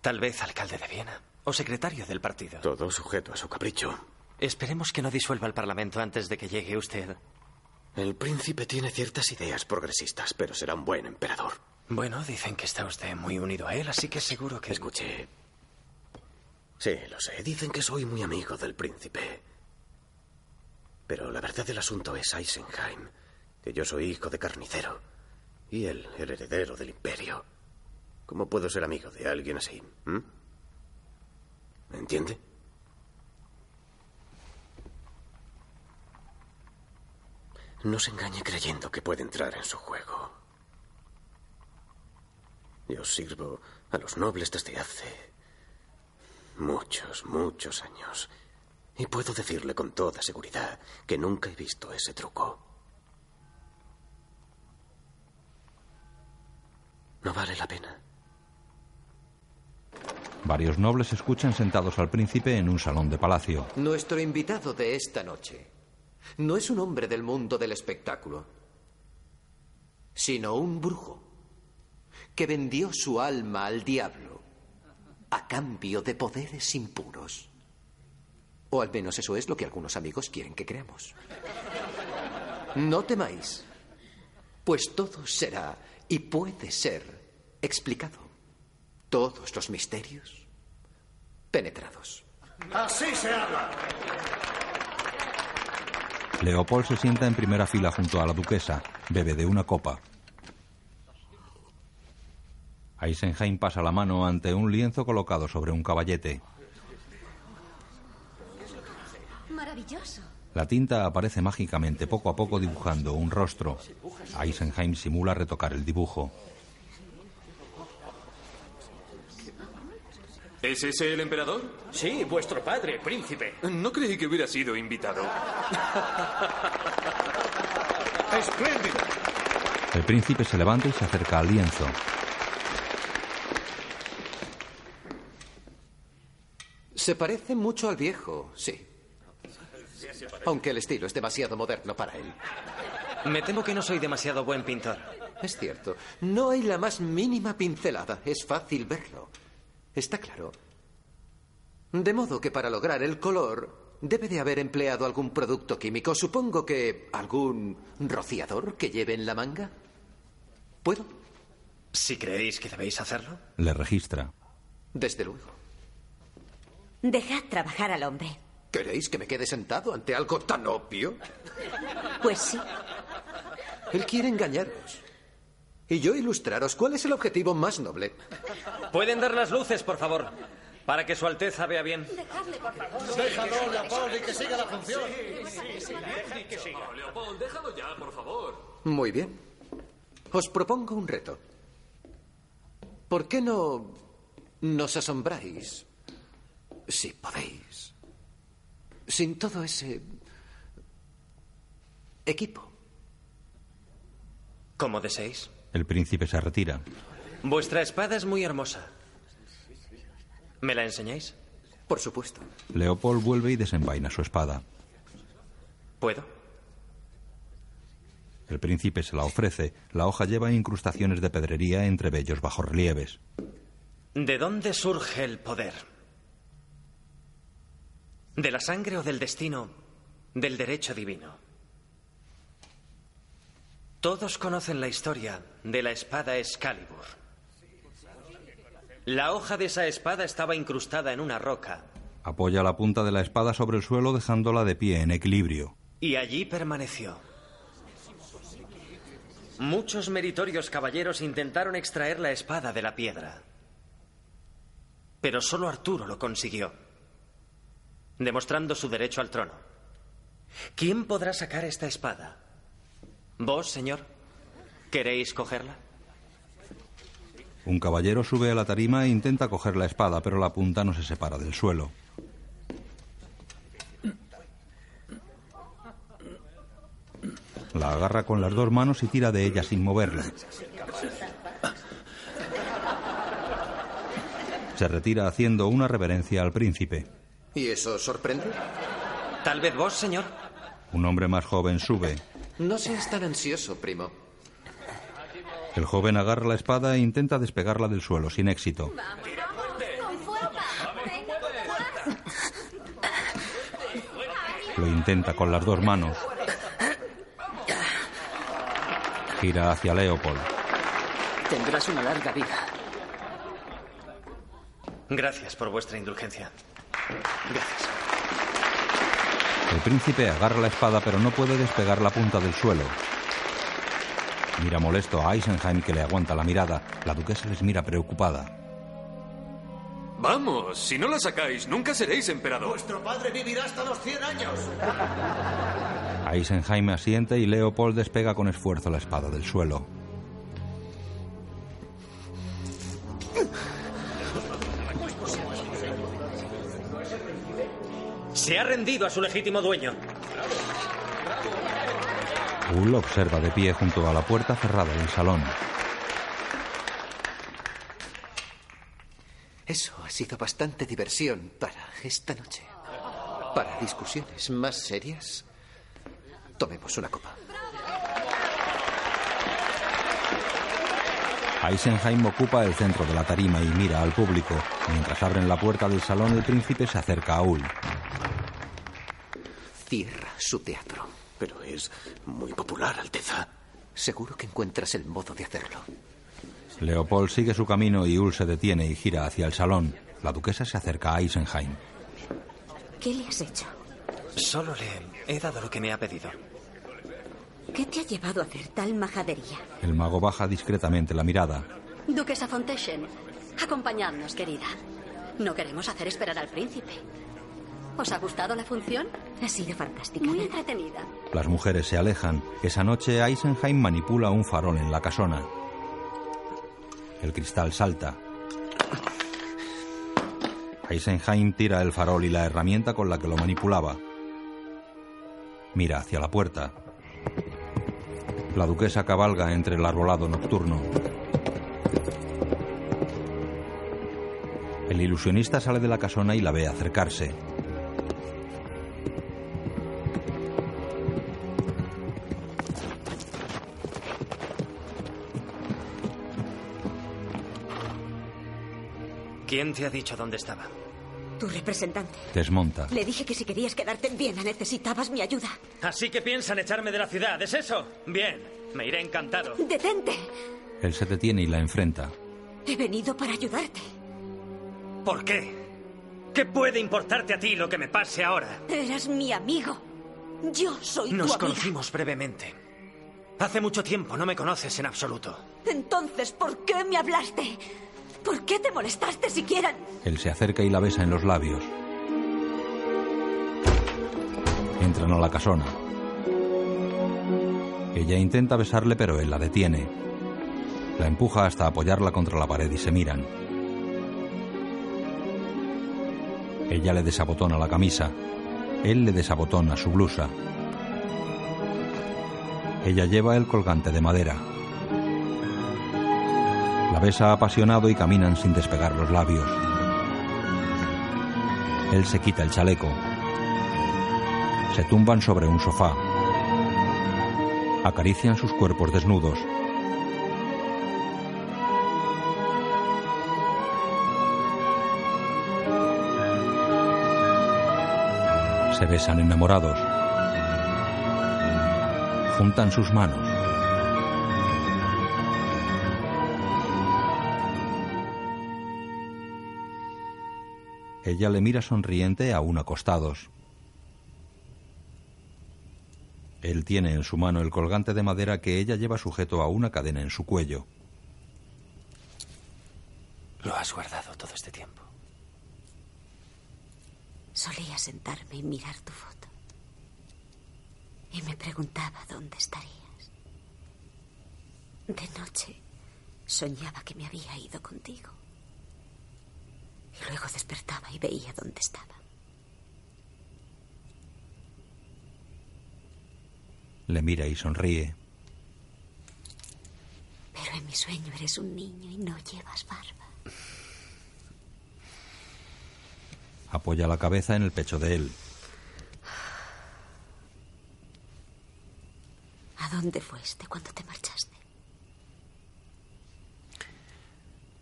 Tal vez alcalde de Viena o secretario del partido.
Todo sujeto a su capricho.
Esperemos que no disuelva el Parlamento antes de que llegue usted.
El príncipe tiene ciertas ideas progresistas, pero será un buen emperador.
Bueno, dicen que está usted muy unido a él, así que seguro que...
Escuche. Sí, lo sé. Dicen que soy muy amigo del príncipe. Pero la verdad del asunto es Eisenheim, que yo soy hijo de carnicero y él el heredero del imperio. ¿Cómo puedo ser amigo de alguien así? ¿Mm? ¿Me entiende? No se engañe creyendo que puede entrar en su juego. Yo sirvo a los nobles desde hace muchos, muchos años. Y puedo decirle con toda seguridad que nunca he visto ese truco. No vale la pena.
Varios nobles escuchan sentados al príncipe en un salón de palacio.
Nuestro invitado de esta noche no es un hombre del mundo del espectáculo, sino un brujo que vendió su alma al diablo a cambio de poderes impuros. O al menos eso es lo que algunos amigos quieren que creamos. No temáis, pues todo será y puede ser explicado. Todos los misterios penetrados.
Así se habla.
Leopold se sienta en primera fila junto a la duquesa. Bebe de una copa. Eisenheim pasa la mano ante un lienzo colocado sobre un caballete.
Maravilloso.
La tinta aparece mágicamente, poco a poco dibujando un rostro. Eisenheim simula retocar el dibujo.
¿Es ese el emperador?
Sí, vuestro padre, príncipe.
No creí que hubiera sido invitado.
¡Espléndido!
El príncipe se levanta y se acerca al lienzo.
Se parece mucho al viejo, sí. Aunque el estilo es demasiado moderno para él.
Me temo que no soy demasiado buen pintor.
Es cierto. No hay la más mínima pincelada. Es fácil verlo. Está claro. De modo que para lograr el color debe de haber empleado algún producto químico. Supongo que algún rociador que lleve en la manga. ¿Puedo?
Si creéis que debéis hacerlo.
Le registra.
Desde luego.
Dejad trabajar al hombre.
¿Queréis que me quede sentado ante algo tan obvio?
Pues sí.
Él quiere engañaros. Y yo ilustraros cuál es el objetivo más noble.
¿Pueden dar las luces, por favor? Para que Su Alteza vea bien.
Dejadle, por favor.
Déjalo, Leopold, y que siga la función.
Leopold, déjalo ya, por favor.
Muy bien. Os propongo un reto. ¿Por qué no nos asombráis, si podéis, sin todo ese equipo?
Como deseéis.
El príncipe se retira.
Vuestra espada es muy hermosa. ¿Me la enseñáis?
Por supuesto.
Leopold vuelve y desenvaina su espada.
¿Puedo?
El príncipe se la ofrece. La hoja lleva incrustaciones de pedrería entre bellos bajorrelieves.
¿De dónde surge el poder? ¿De la sangre o del destino? Del derecho divino. Todos conocen la historia de la espada Excalibur. La hoja de esa espada estaba incrustada en una roca
Apoya la punta de la espada sobre el suelo dejándola de pie en equilibrio.
y allí permaneció. Muchos meritorios caballeros intentaron extraer la espada de la piedra. Pero solo Arturo lo consiguió, demostrando su derecho al trono. ¿Quién podrá sacar esta espada? ¿Vos, señor? ¿Queréis cogerla?
Un caballero sube a la tarima e intenta coger la espada, pero la punta no se separa del suelo. La agarra con las dos manos y tira de ella sin moverla. Se retira haciendo una reverencia al príncipe.
¿Y eso sorprende?
Tal vez vos, señor.
Un hombre más joven sube.
No seas tan ansioso, primo.
El joven agarra la espada e intenta despegarla del suelo sin éxito. Lo intenta con las dos manos. Gira hacia Leopold.
Tendrás una larga vida.
Gracias por vuestra indulgencia. Gracias.
El príncipe agarra la espada pero no puede despegar la punta del suelo. Mira molesto a Eisenheim que le aguanta la mirada. La duquesa les mira preocupada.
Vamos, si no la sacáis, nunca seréis emperador.
Vuestro padre vivirá hasta los 100 años.
Eisenheim asiente y Leopold despega con esfuerzo la espada del suelo.
Se ha rendido a su legítimo dueño.
Bull observa de pie junto a la puerta cerrada del salón.
Eso ha sido bastante diversión para esta noche. Para discusiones más serias, tomemos una copa.
Eisenheim ocupa el centro de la tarima y mira al público. Mientras abren la puerta del salón, el príncipe se acerca a Ull.
Cierra su teatro.
Pero es muy popular, Alteza.
Seguro que encuentras el modo de hacerlo.
Leopold sigue su camino y Ull se detiene y gira hacia el salón. La duquesa se acerca a Eisenheim.
¿Qué le has hecho?
Solo le he dado lo que me ha pedido.
¿Qué te ha llevado a hacer tal majadería?
El mago baja discretamente la mirada.
Duquesa Fonteschen, acompañadnos, querida. No queremos hacer esperar al príncipe. ¿Os ha gustado la función?
Ha sido fantástica.
Muy entretenida.
Las mujeres se alejan. Esa noche Eisenheim manipula un farol en la casona. El cristal salta. Eisenheim tira el farol y la herramienta con la que lo manipulaba. Mira hacia la puerta. La duquesa cabalga entre el arbolado nocturno. El ilusionista sale de la casona y la ve acercarse.
¿Quién te ha dicho dónde estaba?
Tu representante.
Desmonta.
Le dije que si querías quedarte en Viena necesitabas mi ayuda.
Así que piensan echarme de la ciudad, ¿es eso? Bien, me iré encantado.
¡Detente!
Él se detiene y la enfrenta.
He venido para ayudarte.
¿Por qué? ¿Qué puede importarte a ti lo que me pase ahora?
Eras mi amigo. Yo soy tu
Nos
amiga.
conocimos brevemente. Hace mucho tiempo no me conoces en absoluto.
Entonces, ¿por qué me hablaste? ¿Por qué te molestaste siquiera?
Él se acerca y la besa en los labios. Entran a la casona. Ella intenta besarle, pero él la detiene. La empuja hasta apoyarla contra la pared y se miran. Ella le desabotona la camisa. Él le desabotona su blusa. Ella lleva el colgante de madera. La besa apasionado y caminan sin despegar los labios. Él se quita el chaleco. Se tumban sobre un sofá. Acarician sus cuerpos desnudos. Se besan enamorados. Juntan sus manos. Ella le mira sonriente aún acostados. Él tiene en su mano el colgante de madera que ella lleva sujeto a una cadena en su cuello.
Lo has guardado todo este tiempo.
Solía sentarme y mirar tu foto. Y me preguntaba dónde estarías. De noche Soñaba que me había ido contigo. Y luego despertaba y veía dónde estaba.
Le mira y sonríe.
Pero en mi sueño eres un niño y no llevas barba.
Apoya la cabeza en el pecho de él.
¿A dónde fuiste cuando te marchaste?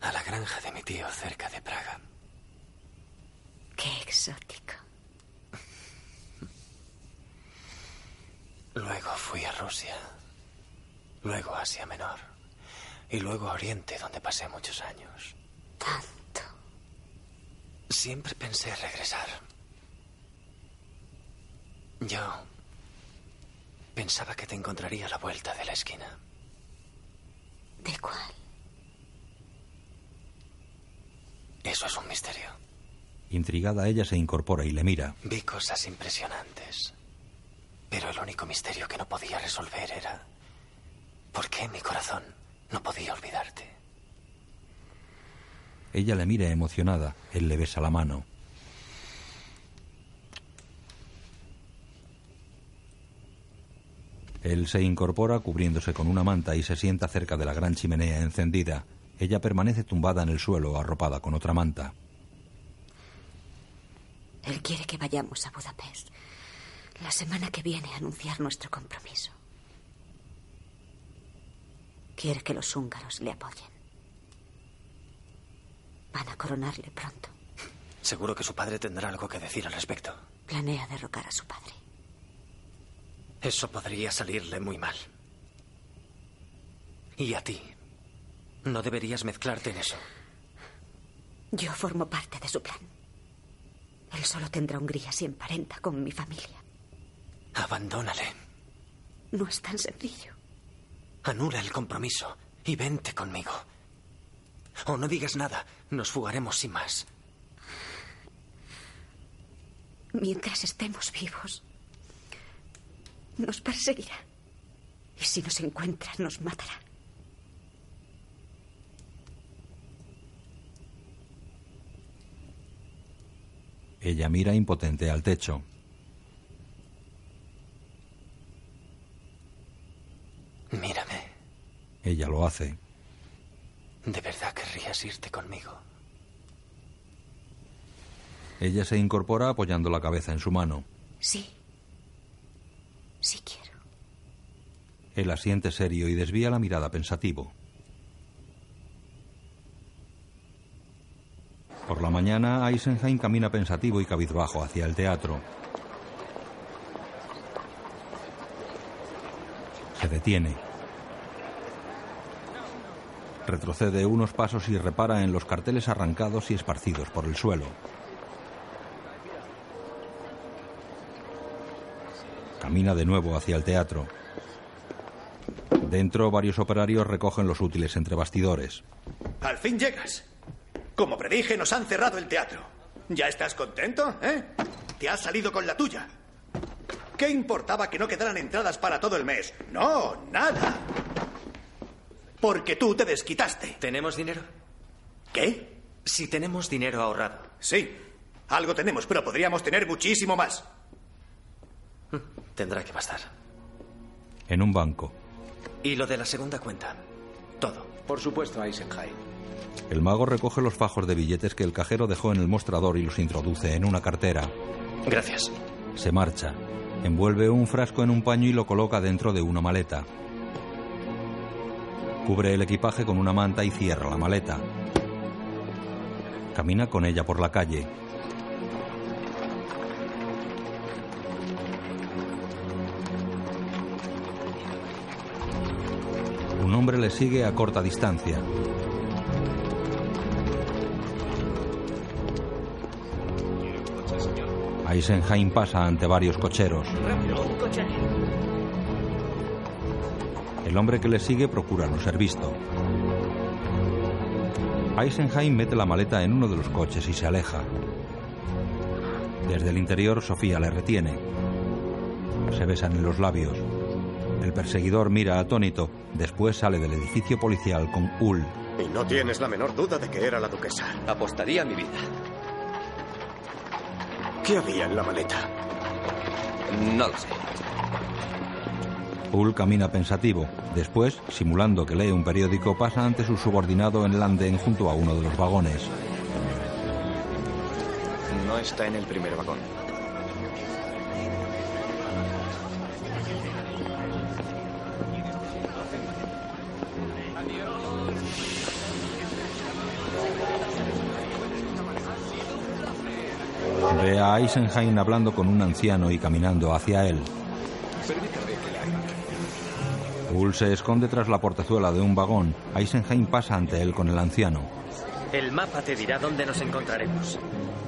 A la granja de mi tío cerca de Praga.
Qué exótico.
Luego fui a Rusia. Luego a Asia Menor. Y luego a Oriente, donde pasé muchos años.
Tanto.
Siempre pensé regresar. Yo pensaba que te encontraría a la vuelta de la esquina.
¿De cuál?
Eso es un misterio.
Intrigada, ella se incorpora y le mira.
Vi cosas impresionantes. Pero el único misterio que no podía resolver era por qué mi corazón no podía olvidarte.
Ella le mira emocionada. Él le besa la mano. Él se incorpora cubriéndose con una manta y se sienta cerca de la gran chimenea encendida. Ella permanece tumbada en el suelo, arropada con otra manta.
Él quiere que vayamos a Budapest la semana que viene a anunciar nuestro compromiso. Quiere que los húngaros le apoyen. Van a coronarle pronto.
Seguro que su padre tendrá algo que decir al respecto.
Planea derrocar a su padre.
Eso podría salirle muy mal. Y a ti. No deberías mezclarte en eso.
Yo formo parte de su plan. Él solo tendrá Hungría si emparenta con mi familia.
Abandónale.
No es tan sencillo.
Anula el compromiso y vente conmigo. O no digas nada, nos fugaremos sin más.
Mientras estemos vivos, nos perseguirá. Y si nos encuentra, nos matará.
Ella mira impotente al techo.
Mírame.
Ella lo hace.
¿De verdad querrías irte conmigo?
Ella se incorpora apoyando la cabeza en su mano.
Sí. Sí quiero.
Él asiente serio y desvía la mirada pensativo. Por la mañana, Eisenheim camina pensativo y cabizbajo hacia el teatro. Se detiene. Retrocede unos pasos y repara en los carteles arrancados y esparcidos por el suelo. Camina de nuevo hacia el teatro. Dentro, varios operarios recogen los útiles entre bastidores.
Al fin llegas. Como predije, nos han cerrado el teatro. ¿Ya estás contento, eh? Te has salido con la tuya. ¿Qué importaba que no quedaran entradas para todo el mes? No, nada. Porque tú te desquitaste.
¿Tenemos dinero?
¿Qué?
Si tenemos dinero ahorrado.
Sí, algo tenemos, pero podríamos tener muchísimo más.
Tendrá que bastar.
En un banco.
¿Y lo de la segunda cuenta? Todo.
Por supuesto, Eisenheim.
El mago recoge los fajos de billetes que el cajero dejó en el mostrador y los introduce en una cartera.
Gracias.
Se marcha. Envuelve un frasco en un paño y lo coloca dentro de una maleta. Cubre el equipaje con una manta y cierra la maleta. Camina con ella por la calle. Un hombre le sigue a corta distancia. Eisenheim pasa ante varios cocheros. El hombre que le sigue procura no ser visto. Eisenheim mete la maleta en uno de los coches y se aleja. Desde el interior, Sofía le retiene. Se besan en los labios. El perseguidor mira atónito. Después sale del edificio policial con Ul.
Y no tienes la menor duda de que era la duquesa.
Apostaría mi vida.
¿Qué había en la maleta?
No lo sé.
Ul camina pensativo. Después, simulando que lee un periódico, pasa ante su subordinado en el andén junto a uno de los vagones.
No está en el primer vagón.
A Eisenheim hablando con un anciano y caminando hacia él. Ul se esconde tras la portezuela de un vagón. Eisenheim pasa ante él con el anciano.
El mapa te dirá dónde nos encontraremos.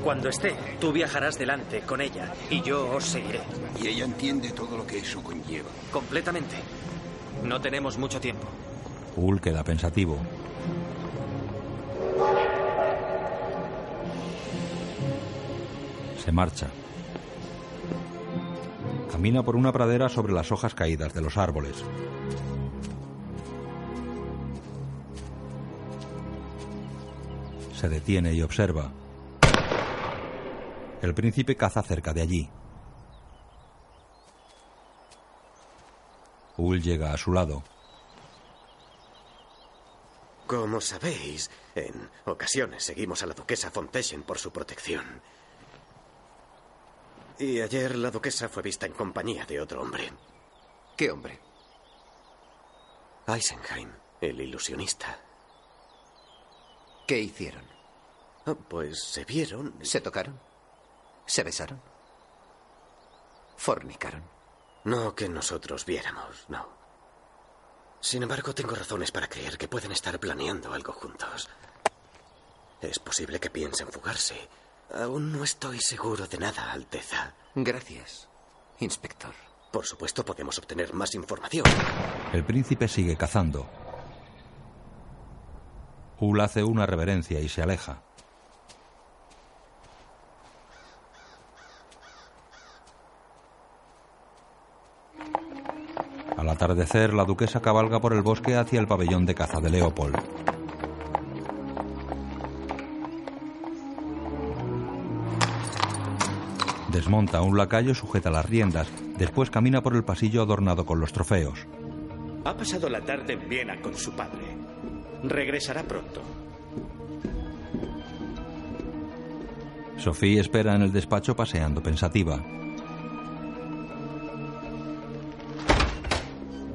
Cuando esté, tú viajarás delante con ella y yo os seguiré.
Y ella entiende todo lo que eso conlleva.
Completamente. No tenemos mucho tiempo.
Ul queda pensativo. Se marcha. Camina por una pradera sobre las hojas caídas de los árboles. Se detiene y observa. El príncipe caza cerca de allí. Ul llega a su lado.
Como sabéis, en ocasiones seguimos a la duquesa Fonteschen por su protección. Y ayer la duquesa fue vista en compañía de otro hombre.
¿Qué hombre?
Eisenheim, el ilusionista.
¿Qué hicieron?
Oh, pues se vieron.
¿Se tocaron? ¿Se besaron? ¿Fornicaron?
No que nosotros viéramos, no. Sin embargo, tengo razones para creer que pueden estar planeando algo juntos. Es posible que piensen fugarse. Aún no estoy seguro de nada, Alteza.
Gracias, inspector.
Por supuesto, podemos obtener más información.
El príncipe sigue cazando. Ul hace una reverencia y se aleja. Al atardecer, la duquesa cabalga por el bosque hacia el pabellón de caza de Leopold. Desmonta un lacayo, sujeta las riendas, después camina por el pasillo adornado con los trofeos.
Ha pasado la tarde en Viena con su padre. Regresará pronto.
Sophie espera en el despacho paseando pensativa.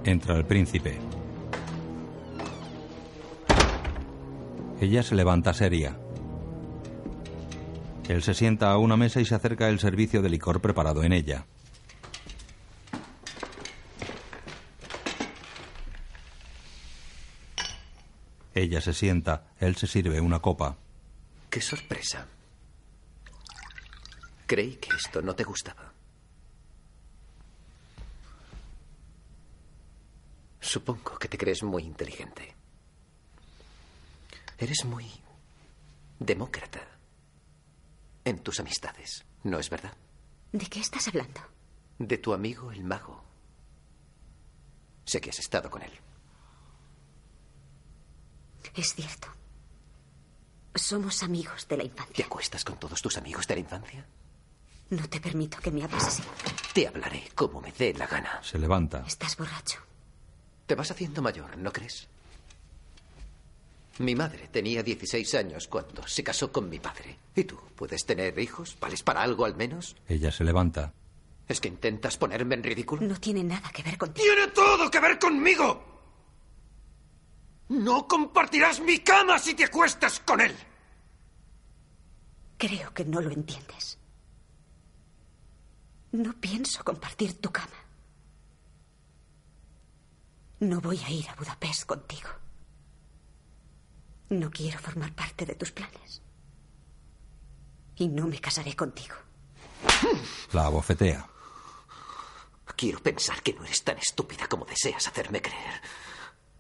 Entra el príncipe. Ella se levanta seria. Él se sienta a una mesa y se acerca el servicio de licor preparado en ella. Ella se sienta, él se sirve una copa.
¡Qué sorpresa! Creí que esto no te gustaba. Supongo que te crees muy inteligente. Eres muy demócrata en tus amistades, ¿no es verdad?
¿De qué estás hablando?
De tu amigo el mago. Sé que has estado con él.
Es cierto. Somos amigos de la infancia.
¿Te acuestas con todos tus amigos de la infancia?
No te permito que me hables así.
Te hablaré como me dé la gana.
Se levanta.
Estás borracho.
Te vas haciendo mayor, ¿no crees? Mi madre tenía 16 años cuando se casó con mi padre. ¿Y tú? ¿Puedes tener hijos? ¿Vales para algo al menos?
Ella se levanta.
¿Es que intentas ponerme en ridículo?
No tiene nada que ver contigo.
¡Tiene todo que ver conmigo! No compartirás mi cama si te acuestas con él.
Creo que no lo entiendes. No pienso compartir tu cama. No voy a ir a Budapest contigo. No quiero formar parte de tus planes. Y no me casaré contigo.
La abofetea.
Quiero pensar que no eres tan estúpida como deseas hacerme creer.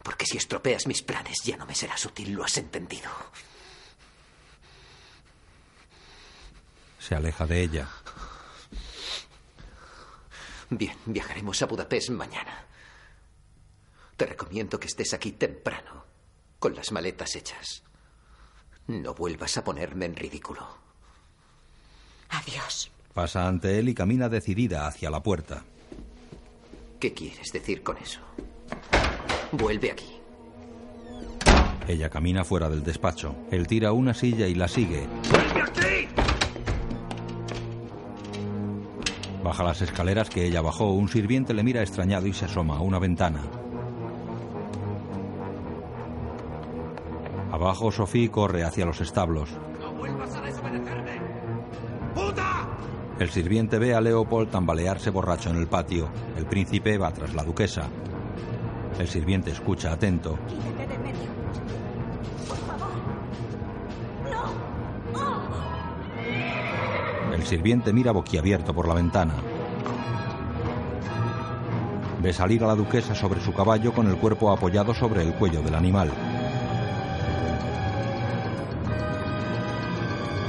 Porque si estropeas mis planes ya no me serás útil, lo has entendido.
Se aleja de ella.
Bien, viajaremos a Budapest mañana. Te recomiendo que estés aquí temprano, con las maletas hechas. No vuelvas a ponerme en ridículo.
Adiós.
Pasa ante él y camina decidida hacia la puerta.
¿Qué quieres decir con eso? Vuelve aquí.
Ella camina fuera del despacho. Él tira una silla y la sigue.
¡Vuelve aquí!
Baja las escaleras que ella bajó. Un sirviente le mira extrañado y se asoma a una ventana. Abajo, Sophie corre hacia los establos.
¡No vuelvas a desobedecerme! ¡Puta!
El sirviente ve a Leopold tambalearse borracho en el patio. El príncipe va tras la duquesa. El sirviente escucha atento.
Quítate de en medio. Por favor. No. Oh.
El sirviente mira boquiabierto por la ventana. Ve salir a la duquesa sobre su caballo con el cuerpo apoyado sobre el cuello del animal.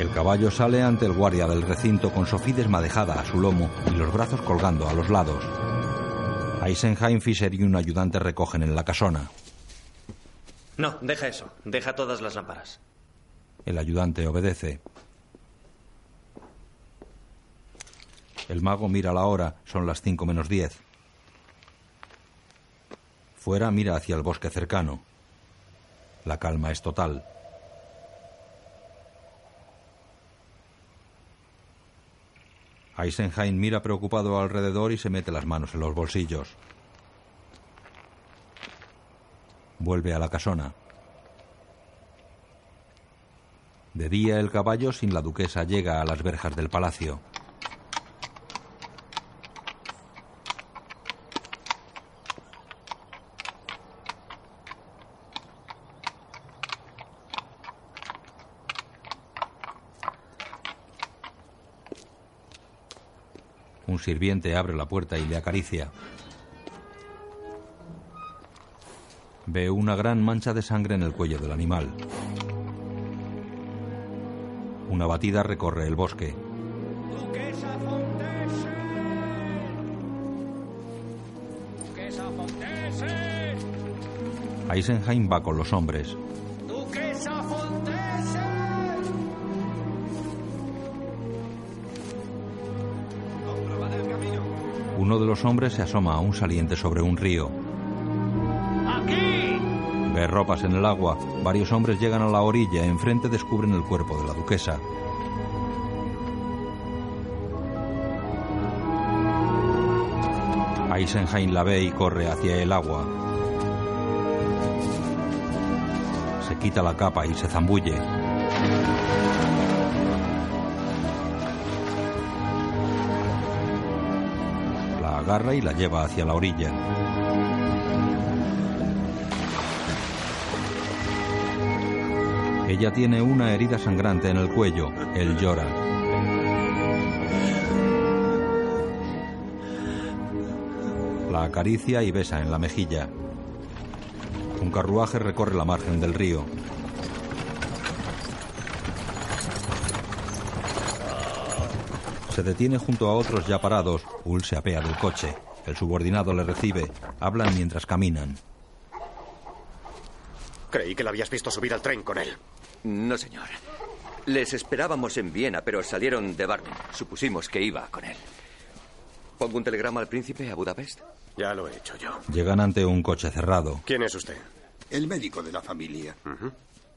El caballo sale ante el guardia del recinto con Sofía desmadejada a su lomo y los brazos colgando a los lados. Eisenheim, Fischer y un ayudante recogen en la casona.
No, deja eso. Deja todas las lámparas.
El ayudante obedece. El mago mira la hora, son las cinco menos diez. Fuera mira hacia el bosque cercano. La calma es total. Eisenheim mira preocupado alrededor y se mete las manos en los bolsillos. Vuelve a la casona. De día el caballo sin la duquesa llega a las verjas del palacio. Sirviente abre la puerta y le acaricia. Ve una gran mancha de sangre en el cuello del animal. Una batida recorre el bosque. Eisenheim va con los hombres. Uno de los hombres se asoma a un saliente sobre un río.
¡Aquí!
Ve ropas en el agua. Varios hombres llegan a la orilla. Enfrente descubren el cuerpo de la duquesa. Eisenheim la ve y corre hacia el agua. Se quita la capa y se zambulle. Agarra y la lleva hacia la orilla. Ella tiene una herida sangrante en el cuello. Él llora. La acaricia y besa en la mejilla. Un carruaje recorre la margen del río. Se detiene junto a otros ya parados. Ul se apea del coche. El subordinado le recibe. Hablan mientras caminan.
Creí que la habías visto subir al tren con él.
No, señor. Les esperábamos en Viena, pero salieron de Barmen. Supusimos que iba con él. ¿Pongo un telegrama al príncipe a Budapest?
Ya lo he hecho yo.
Llegan ante un coche cerrado.
¿Quién es usted?
El médico de la familia.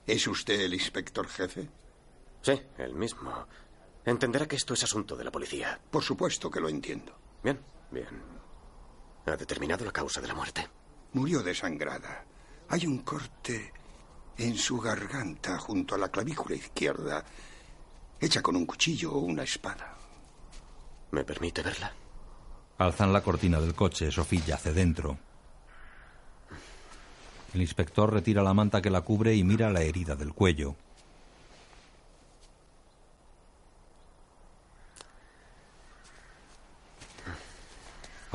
¿Es usted el inspector jefe?
Sí, el mismo. Entenderá que esto es asunto de la policía.
Por supuesto que lo entiendo.
Bien, bien. ¿Ha determinado la causa de la muerte?
Murió desangrada. Hay un corte en su garganta junto a la clavícula izquierda, hecha con un cuchillo o una espada.
¿Me permite verla?
Alzan la cortina del coche. Sofía yace dentro. El inspector retira la manta que la cubre y mira la herida del cuello.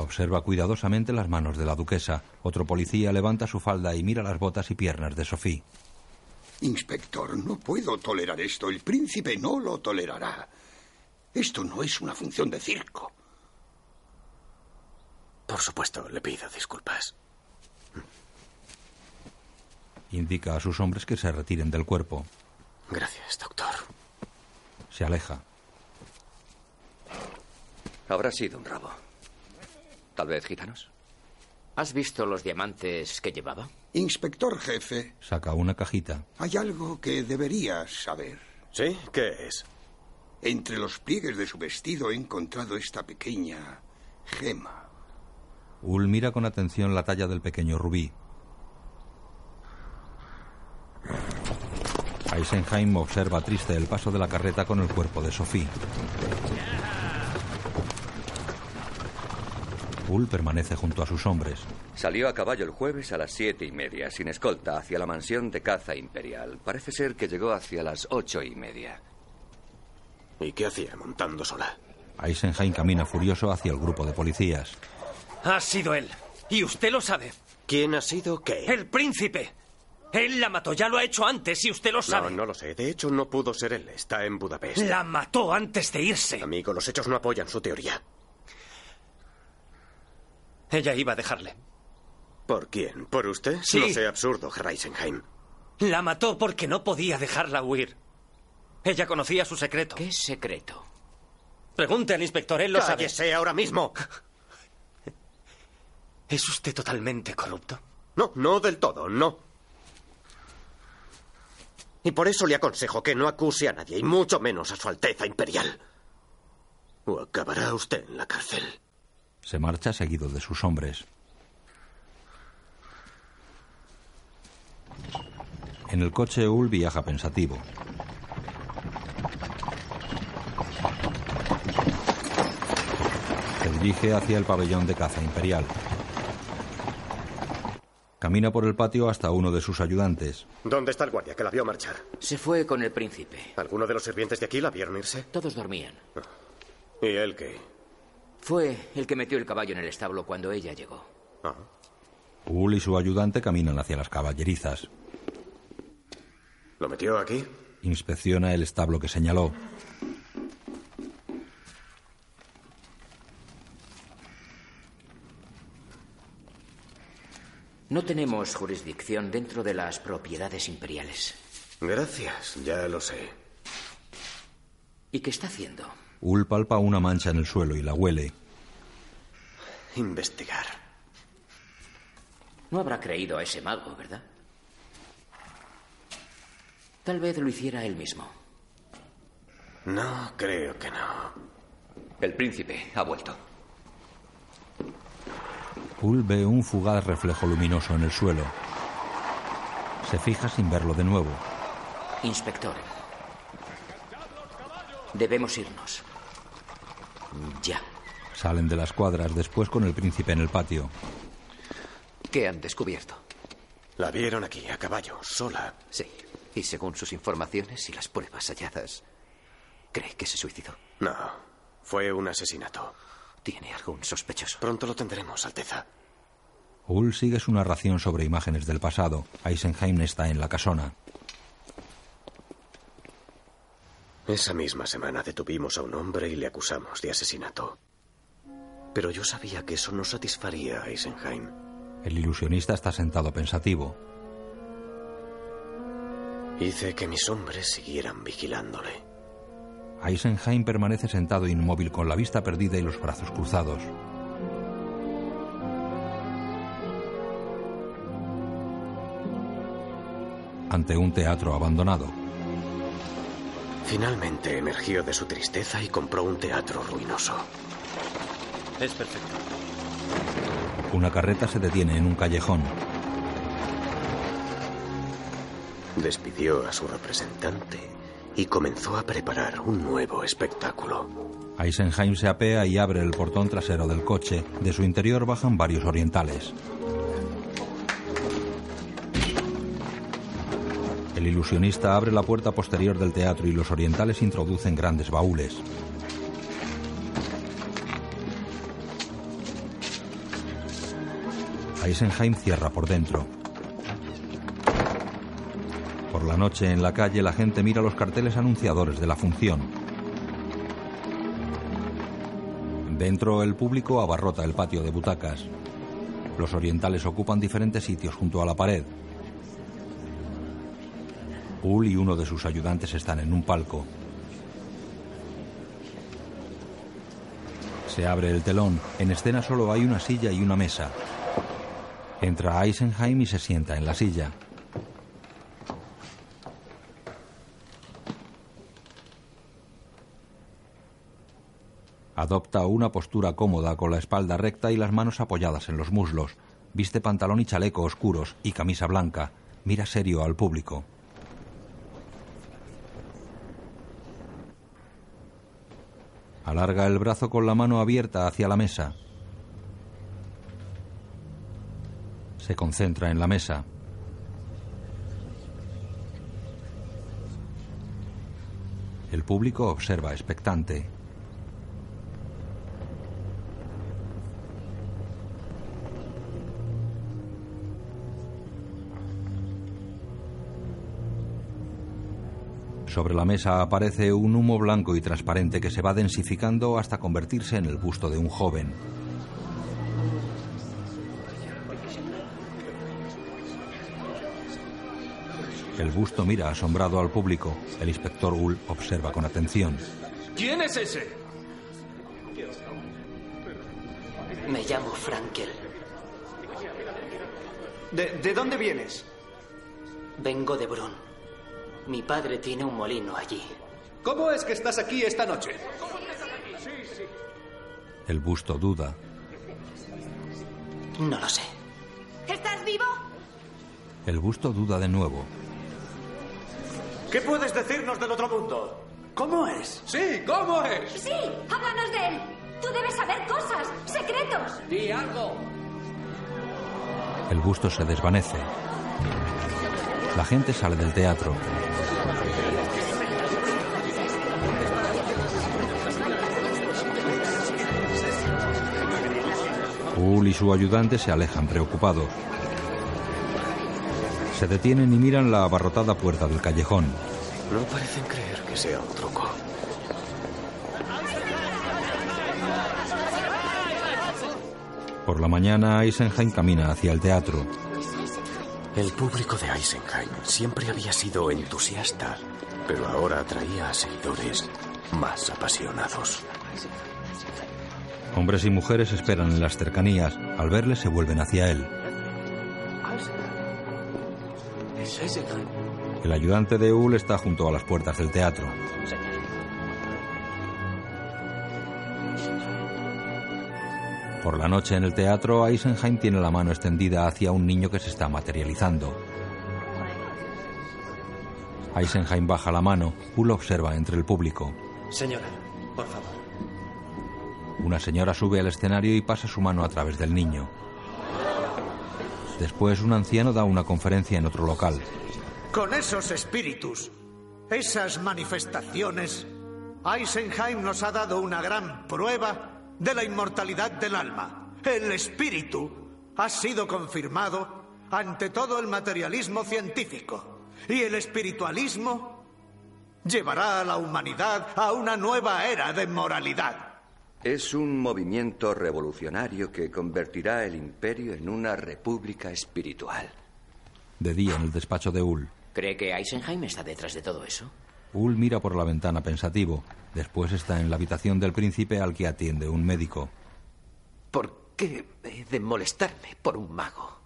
Observa cuidadosamente las manos de la duquesa. Otro policía levanta su falda y mira las botas y piernas de Sophie.
Inspector, no puedo tolerar esto. El príncipe no lo tolerará. Esto no es una función de circo.
Por supuesto, le pido disculpas.
Indica a sus hombres que se retiren del cuerpo.
Gracias, doctor.
Se aleja.
Habrá sido un robo. Tal vez gitanos.
¿Has visto los diamantes que llevaba?
Inspector jefe,
Saca una cajita.
hay algo que deberías saber.
¿Sí? ¿Qué es?
Entre los pliegues de su vestido he encontrado esta pequeña gema.
Ul mira con atención la talla del pequeño rubí. Eisenheim observa triste el paso de la carreta con el cuerpo de Sophie. Permanece junto a sus hombres.
Salió a caballo el jueves a las siete y media, sin escolta, hacia la mansión de caza imperial. Parece ser que llegó hacia las ocho y media.
¿Y qué hacía montando sola?
Eisenheim camina furioso hacia el grupo de policías.
Ha sido él. Y usted lo sabe.
¿Quién ha sido qué?
El príncipe. Él la mató, ya lo ha hecho antes y usted lo sabe.
No, no lo sé. De hecho, no pudo ser él. Está en Budapest.
La mató antes de irse.
Amigo, los hechos no apoyan su teoría.
Ella iba a dejarle.
¿Por quién? ¿Por usted?
Sí.
No sea absurdo, Reisenheim.
La mató porque no podía dejarla huir. Ella conocía su secreto.
¿Qué secreto?
Pregunte al inspector, él lo sabe.
¡Cállese ahora mismo!
¿Es usted totalmente corrupto?
No, no del todo, no. Y por eso le aconsejo que no acuse a nadie, y mucho menos a su Alteza Imperial. O acabará usted en la cárcel.
Se marcha seguido de sus hombres. En el coche Ul viaja pensativo. Se dirige hacia el pabellón de caza imperial. Camina por el patio hasta uno de sus ayudantes.
¿Dónde está el guardia que la vio marchar?
Se fue con el príncipe.
¿Alguno de los sirvientes de aquí la vieron irse?
Todos dormían.
¿Y él qué?
Fue el que metió el caballo en el establo cuando ella llegó.
Ah.
Ul y su ayudante caminan hacia las caballerizas.
¿Lo metió aquí?
Inspecciona el establo que señaló.
No tenemos jurisdicción dentro de las propiedades imperiales.
Gracias, ya lo sé.
¿Y qué está haciendo?
Ul palpa una mancha en el suelo y la huele.
Investigar.
No habrá creído a ese mago, ¿verdad? Tal vez lo hiciera él mismo.
No, creo que no.
El príncipe ha vuelto.
Ul ve un fugaz reflejo luminoso en el suelo. Se fija sin verlo de nuevo.
Inspector. Debemos irnos. Ya.
Salen de las cuadras después con el príncipe en el patio.
¿Qué han descubierto?
La vieron aquí, a caballo, sola.
Sí. Y según sus informaciones y las pruebas halladas, ¿cree que se suicidó?
No, fue un asesinato.
¿Tiene algún sospechoso?
Pronto lo tendremos, Alteza.
Ul sigue su narración sobre imágenes del pasado. Eisenheim está en la casona.
Esa misma semana detuvimos a un hombre y le acusamos de asesinato. Pero yo sabía que eso no satisfaría a Eisenheim.
El ilusionista está sentado pensativo.
Hice que mis hombres siguieran vigilándole.
Eisenheim permanece sentado inmóvil con la vista perdida y los brazos cruzados. Ante un teatro abandonado.
Finalmente emergió de su tristeza y compró un teatro ruinoso.
Es perfecto.
Una carreta se detiene en un callejón.
Despidió a su representante y comenzó a preparar un nuevo espectáculo.
Eisenheim se apea y abre el portón trasero del coche. De su interior bajan varios orientales. El ilusionista abre la puerta posterior del teatro y los orientales introducen grandes baúles. Eisenheim cierra por dentro. Por la noche en la calle la gente mira los carteles anunciadores de la función. Dentro el público abarrota el patio de butacas. Los orientales ocupan diferentes sitios junto a la pared. Hull y uno de sus ayudantes están en un palco. Se abre el telón. En escena solo hay una silla y una mesa. Entra Eisenheim y se sienta en la silla. Adopta una postura cómoda con la espalda recta y las manos apoyadas en los muslos. Viste pantalón y chaleco oscuros y camisa blanca. Mira serio al público. Alarga el brazo con la mano abierta hacia la mesa. Se concentra en la mesa. El público observa expectante. Sobre la mesa aparece un humo blanco y transparente que se va densificando hasta convertirse en el busto de un joven. El busto mira asombrado al público. El inspector Hull observa con atención.
¿Quién es ese?
Me llamo Frankel.
¿De, de dónde vienes?
Vengo de Brunn. Mi padre tiene un molino allí.
¿Cómo es que estás aquí esta noche?
El busto duda.
No lo sé.
¿Estás vivo?
El busto duda de nuevo.
¿Qué puedes decirnos del otro mundo? ¿Cómo es?
Sí, ¿cómo es?
Sí, háblanos de él. Tú debes saber cosas, secretos.
Di algo.
El busto se desvanece. La gente sale del teatro. Hull y su ayudante se alejan preocupados. Se detienen y miran la abarrotada puerta del callejón.
No parecen creer que sea un truco.
Por la mañana, Eisenheim camina hacia el teatro.
El público de Eisenheim siempre había sido entusiasta, pero ahora atraía a seguidores más apasionados.
Hombres y mujeres esperan en las cercanías. Al verle se vuelven hacia él. El ayudante de Hull está junto a las puertas del teatro. Por la noche en el teatro, Eisenheim tiene la mano extendida hacia un niño que se está materializando. Eisenheim baja la mano. Hull observa entre el público.
Señora, por favor.
Una señora sube al escenario y pasa su mano a través del niño. Después, un anciano da una conferencia en otro local.
Con esos espíritus, esas manifestaciones, Eisenheim nos ha dado una gran prueba de la inmortalidad del alma. El espíritu ha sido confirmado ante todo el materialismo científico. Y el espiritualismo llevará a la humanidad a una nueva era de moralidad.
Es un movimiento revolucionario que convertirá el imperio en una república espiritual.
De día en el despacho de Hull.
¿Cree que Eisenheim está detrás de todo eso?
Hull mira por la ventana pensativo. Después está en la habitación del príncipe al que atiende un médico.
¿Por qué he de molestarme por un mago?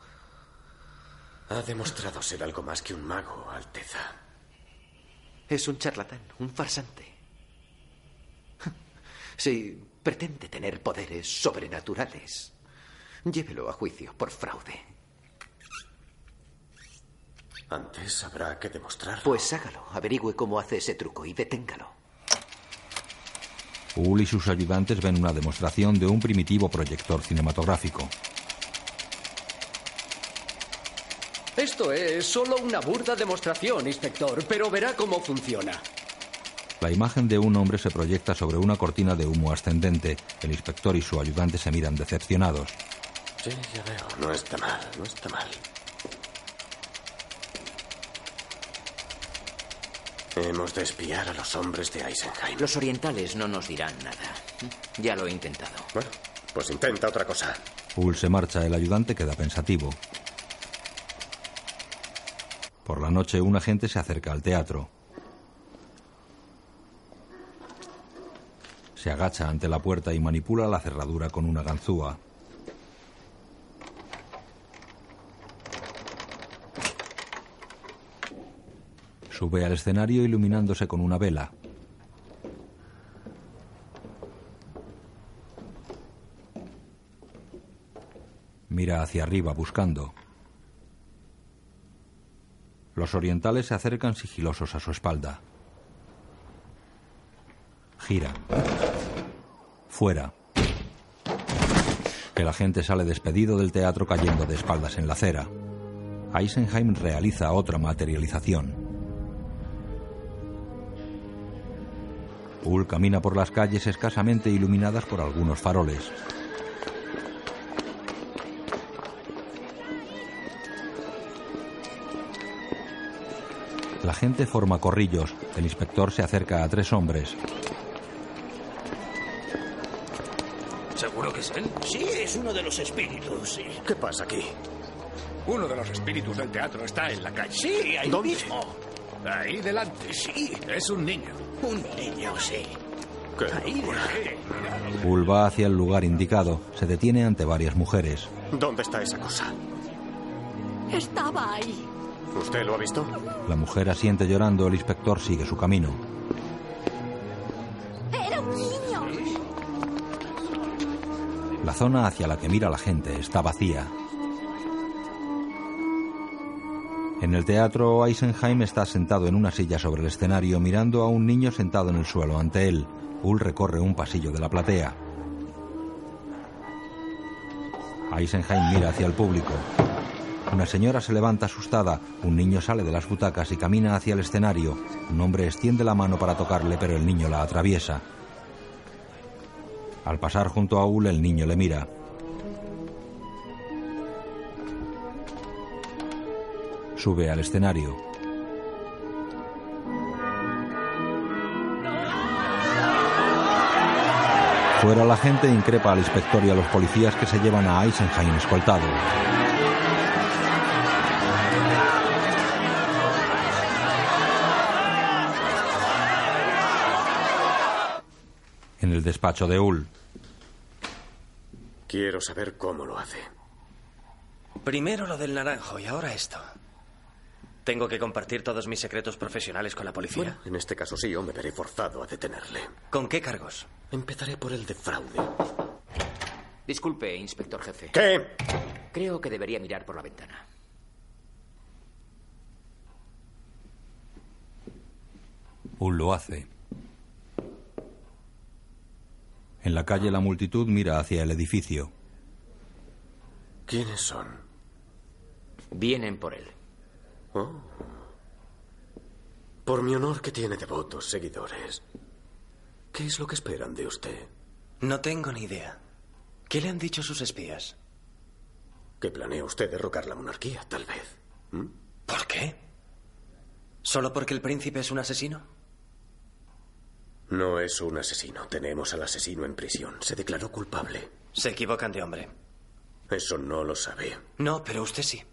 Ha demostrado ser algo más que un mago, Alteza.
Es un charlatán, un farsante. Si pretende tener poderes sobrenaturales, llévelo a juicio por fraude.
Antes habrá que demostrarlo.
Pues hágalo, averigüe cómo hace ese truco y deténgalo.
Hull y sus ayudantes ven una demostración de un primitivo proyector cinematográfico.
Esto es solo una burda demostración, inspector, pero verá cómo funciona.
La imagen de un hombre se proyecta sobre una cortina de humo ascendente. El inspector y su ayudante se miran decepcionados.
Sí, ya veo. No está mal, no está mal. Hemos de espiar a los hombres de Eisenheim.
Los orientales no nos dirán nada. Ya lo he intentado.
Bueno, pues intenta otra cosa.
Hull se marcha, el ayudante queda pensativo. Por la noche, un agente se acerca al teatro. Se agacha ante la puerta y manipula la cerradura con una ganzúa. Sube al escenario iluminándose con una vela. Mira hacia arriba buscando. Los orientales se acercan sigilosos a su espalda. Gira. Fuera. El agente sale despedido del teatro cayendo de espaldas en la acera. Eisenheim realiza otra materialización. Ull camina por las calles escasamente iluminadas por algunos faroles. La gente forma corrillos. El inspector se acerca a tres hombres.
¿Seguro que es él?
Sí, es uno de los espíritus. sí.
¿Qué pasa aquí? Uno de los espíritus del teatro está en la calle.
Sí, ahí
¿Dónde?
mismo.
Ahí delante.
Sí.
Es un niño.
Un niño, sí.
¿Qué?
Ahí
va hacia el lugar indicado. Se detiene ante varias mujeres.
¿Dónde está esa cosa?
Estaba ahí.
¿Usted lo ha visto?
La mujer asiente llorando. El inspector sigue su camino. La zona hacia la que mira la gente está vacía. En el teatro, Eisenheim está sentado en una silla sobre el escenario mirando a un niño sentado en el suelo ante él. Ull recorre un pasillo de la platea. Eisenheim mira hacia el público. Una señora se levanta asustada, un niño sale de las butacas y camina hacia el escenario. Un hombre extiende la mano para tocarle, pero el niño la atraviesa. Al pasar junto a Ull, el niño le mira. Sube al escenario. Fuera la gente increpa al inspector y a los policías que se llevan a Eisenheim escoltado. Despacho de Ull,
Quiero saber cómo lo hace.
Primero lo del naranjo y ahora esto. ¿Tengo que compartir todos mis secretos profesionales con la policía?
Bueno, en este caso sí, o me veré forzado a detenerle.
¿Con qué cargos?
Empezaré por el de fraude.
Disculpe, inspector jefe.
¿Qué?
Creo que debería mirar por la ventana.
Ull lo hace. En la calle la multitud mira hacia el edificio.
¿Quiénes son?
Vienen por él.
Oh. Por mi honor que tiene devotos seguidores. ¿Qué es lo que esperan de usted?
No tengo ni idea. ¿Qué le han dicho sus espías?
¿Que planea usted derrocar la monarquía, tal vez? ¿Mm?
¿Por qué? ¿Solo porque el príncipe es un asesino?
No es un asesino. Tenemos al asesino en prisión. Se declaró culpable.
Se equivocan de hombre.
Eso no lo sabe.
No, pero usted sí.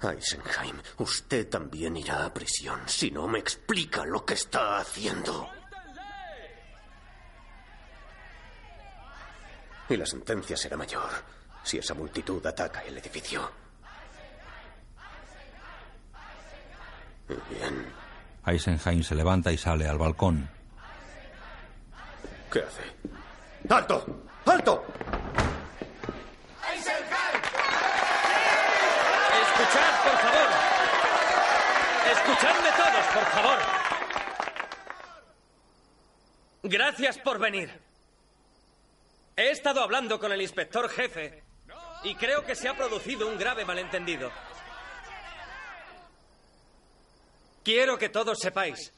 Eisenheim, usted también irá a prisión si no me explica lo que está haciendo. Y la sentencia será mayor si esa multitud ataca el edificio. Bien,
Eisenheim se levanta y sale al balcón.
¿qué hace? ¡Alto! ¡Alto!
Escuchad, por favor. Escuchadme todos, por favor. Gracias por venir. He estado hablando con el inspector jefe y creo que se ha producido un grave malentendido. Quiero que todos sepáis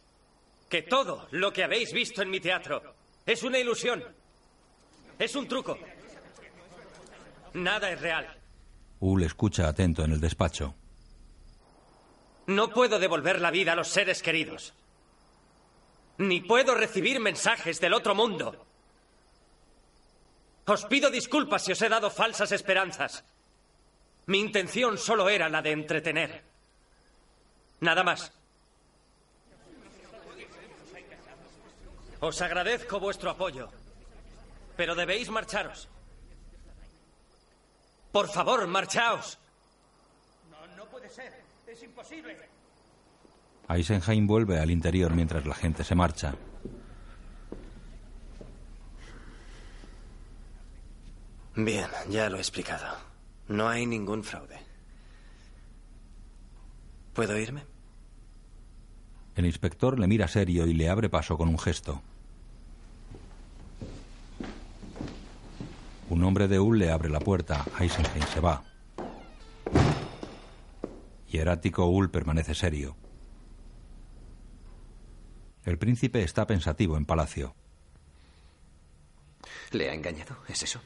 que todo lo que habéis visto en mi teatro es una ilusión. Es un truco. Nada es real.
Ull escucha atento en el despacho.
No puedo devolver la vida a los seres queridos. Ni puedo recibir mensajes del otro mundo. Os pido disculpas si os he dado falsas esperanzas. Mi intención solo era la de entretener. Nada más. Os agradezco vuestro apoyo, pero debéis marcharos. Por favor, marchaos.
No, no puede ser. Es imposible.
Eisenheim vuelve al interior mientras la gente se marcha.
Bien, ya lo he explicado. No hay ningún fraude. ¿Puedo irme?
El inspector le mira serio y le abre paso con un gesto. Un hombre de Ull le abre la puerta. Eisenheim se va. Hierático Ull permanece serio. El príncipe está pensativo en palacio.
¿Le ha engañado? ¿Es eso?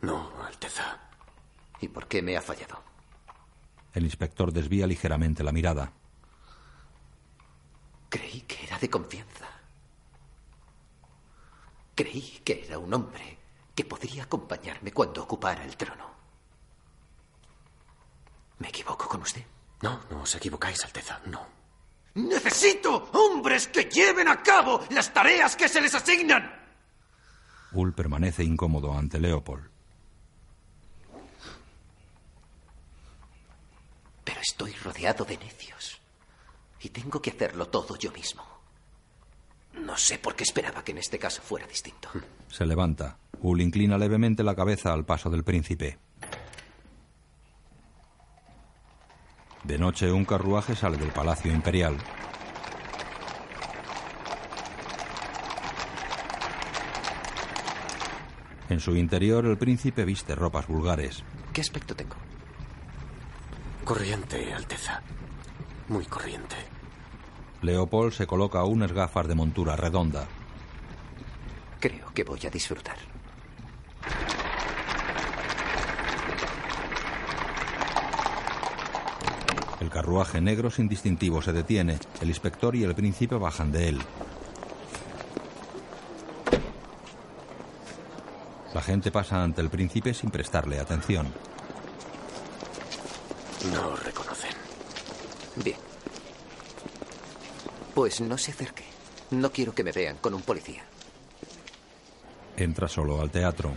No, Alteza.
¿Y por qué me ha fallado?
El inspector desvía ligeramente la mirada.
Creí que era de confianza. Creí que era un hombre que podría acompañarme cuando ocupara el trono. ¿Me equivoco con usted?
No, no os equivocáis, Alteza, no.
Necesito hombres que lleven a cabo las tareas que se les asignan.
Ull permanece incómodo ante Leopold.
Pero estoy rodeado de necios. Y tengo que hacerlo todo yo mismo. No sé por qué esperaba que en este caso fuera distinto.
Se levanta. Ull inclina levemente la cabeza al paso del príncipe. De noche un carruaje sale del Palacio Imperial. En su interior el príncipe viste ropas vulgares.
¿Qué aspecto tengo?
Corriente, Alteza. Muy corriente.
Leopold se coloca unas gafas de montura redonda.
Creo que voy a disfrutar.
El carruaje negro sin distintivo se detiene. El inspector y el príncipe bajan de él. La gente pasa ante el príncipe sin prestarle atención.
No os reconocen.
Bien. Pues no se acerque. No quiero que me vean con un policía.
Entra solo al teatro.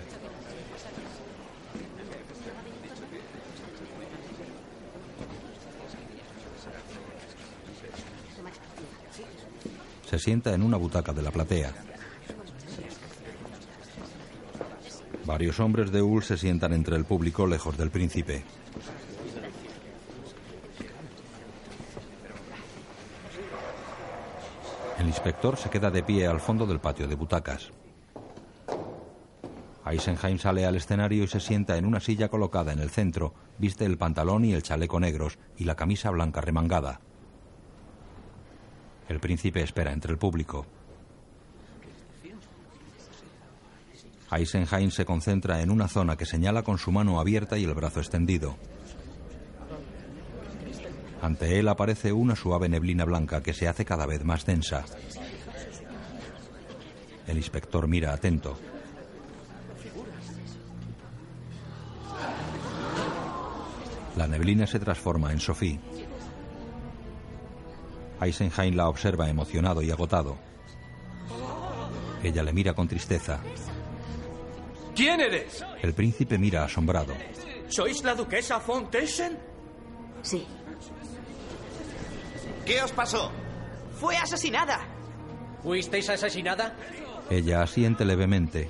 Se sienta en una butaca de la platea. Varios hombres de Ul se sientan entre el público lejos del príncipe. Inspector se queda de pie al fondo del patio de butacas. Eisenheim sale al escenario y se sienta en una silla colocada en el centro, viste el pantalón y el chaleco negros y la camisa blanca remangada. El príncipe espera entre el público. Eisenheim se concentra en una zona que señala con su mano abierta y el brazo extendido. Ante él aparece una suave neblina blanca que se hace cada vez más densa. El inspector mira atento. La neblina se transforma en Sophie. Eisenheim la observa emocionado y agotado. Ella le mira con tristeza.
¿Quién eres?
El príncipe mira asombrado.
¿Sois la duquesa von Teschen?
Sí.
¿Qué os pasó?
Fue asesinada.
¿Fuisteis asesinada?
Ella asiente levemente.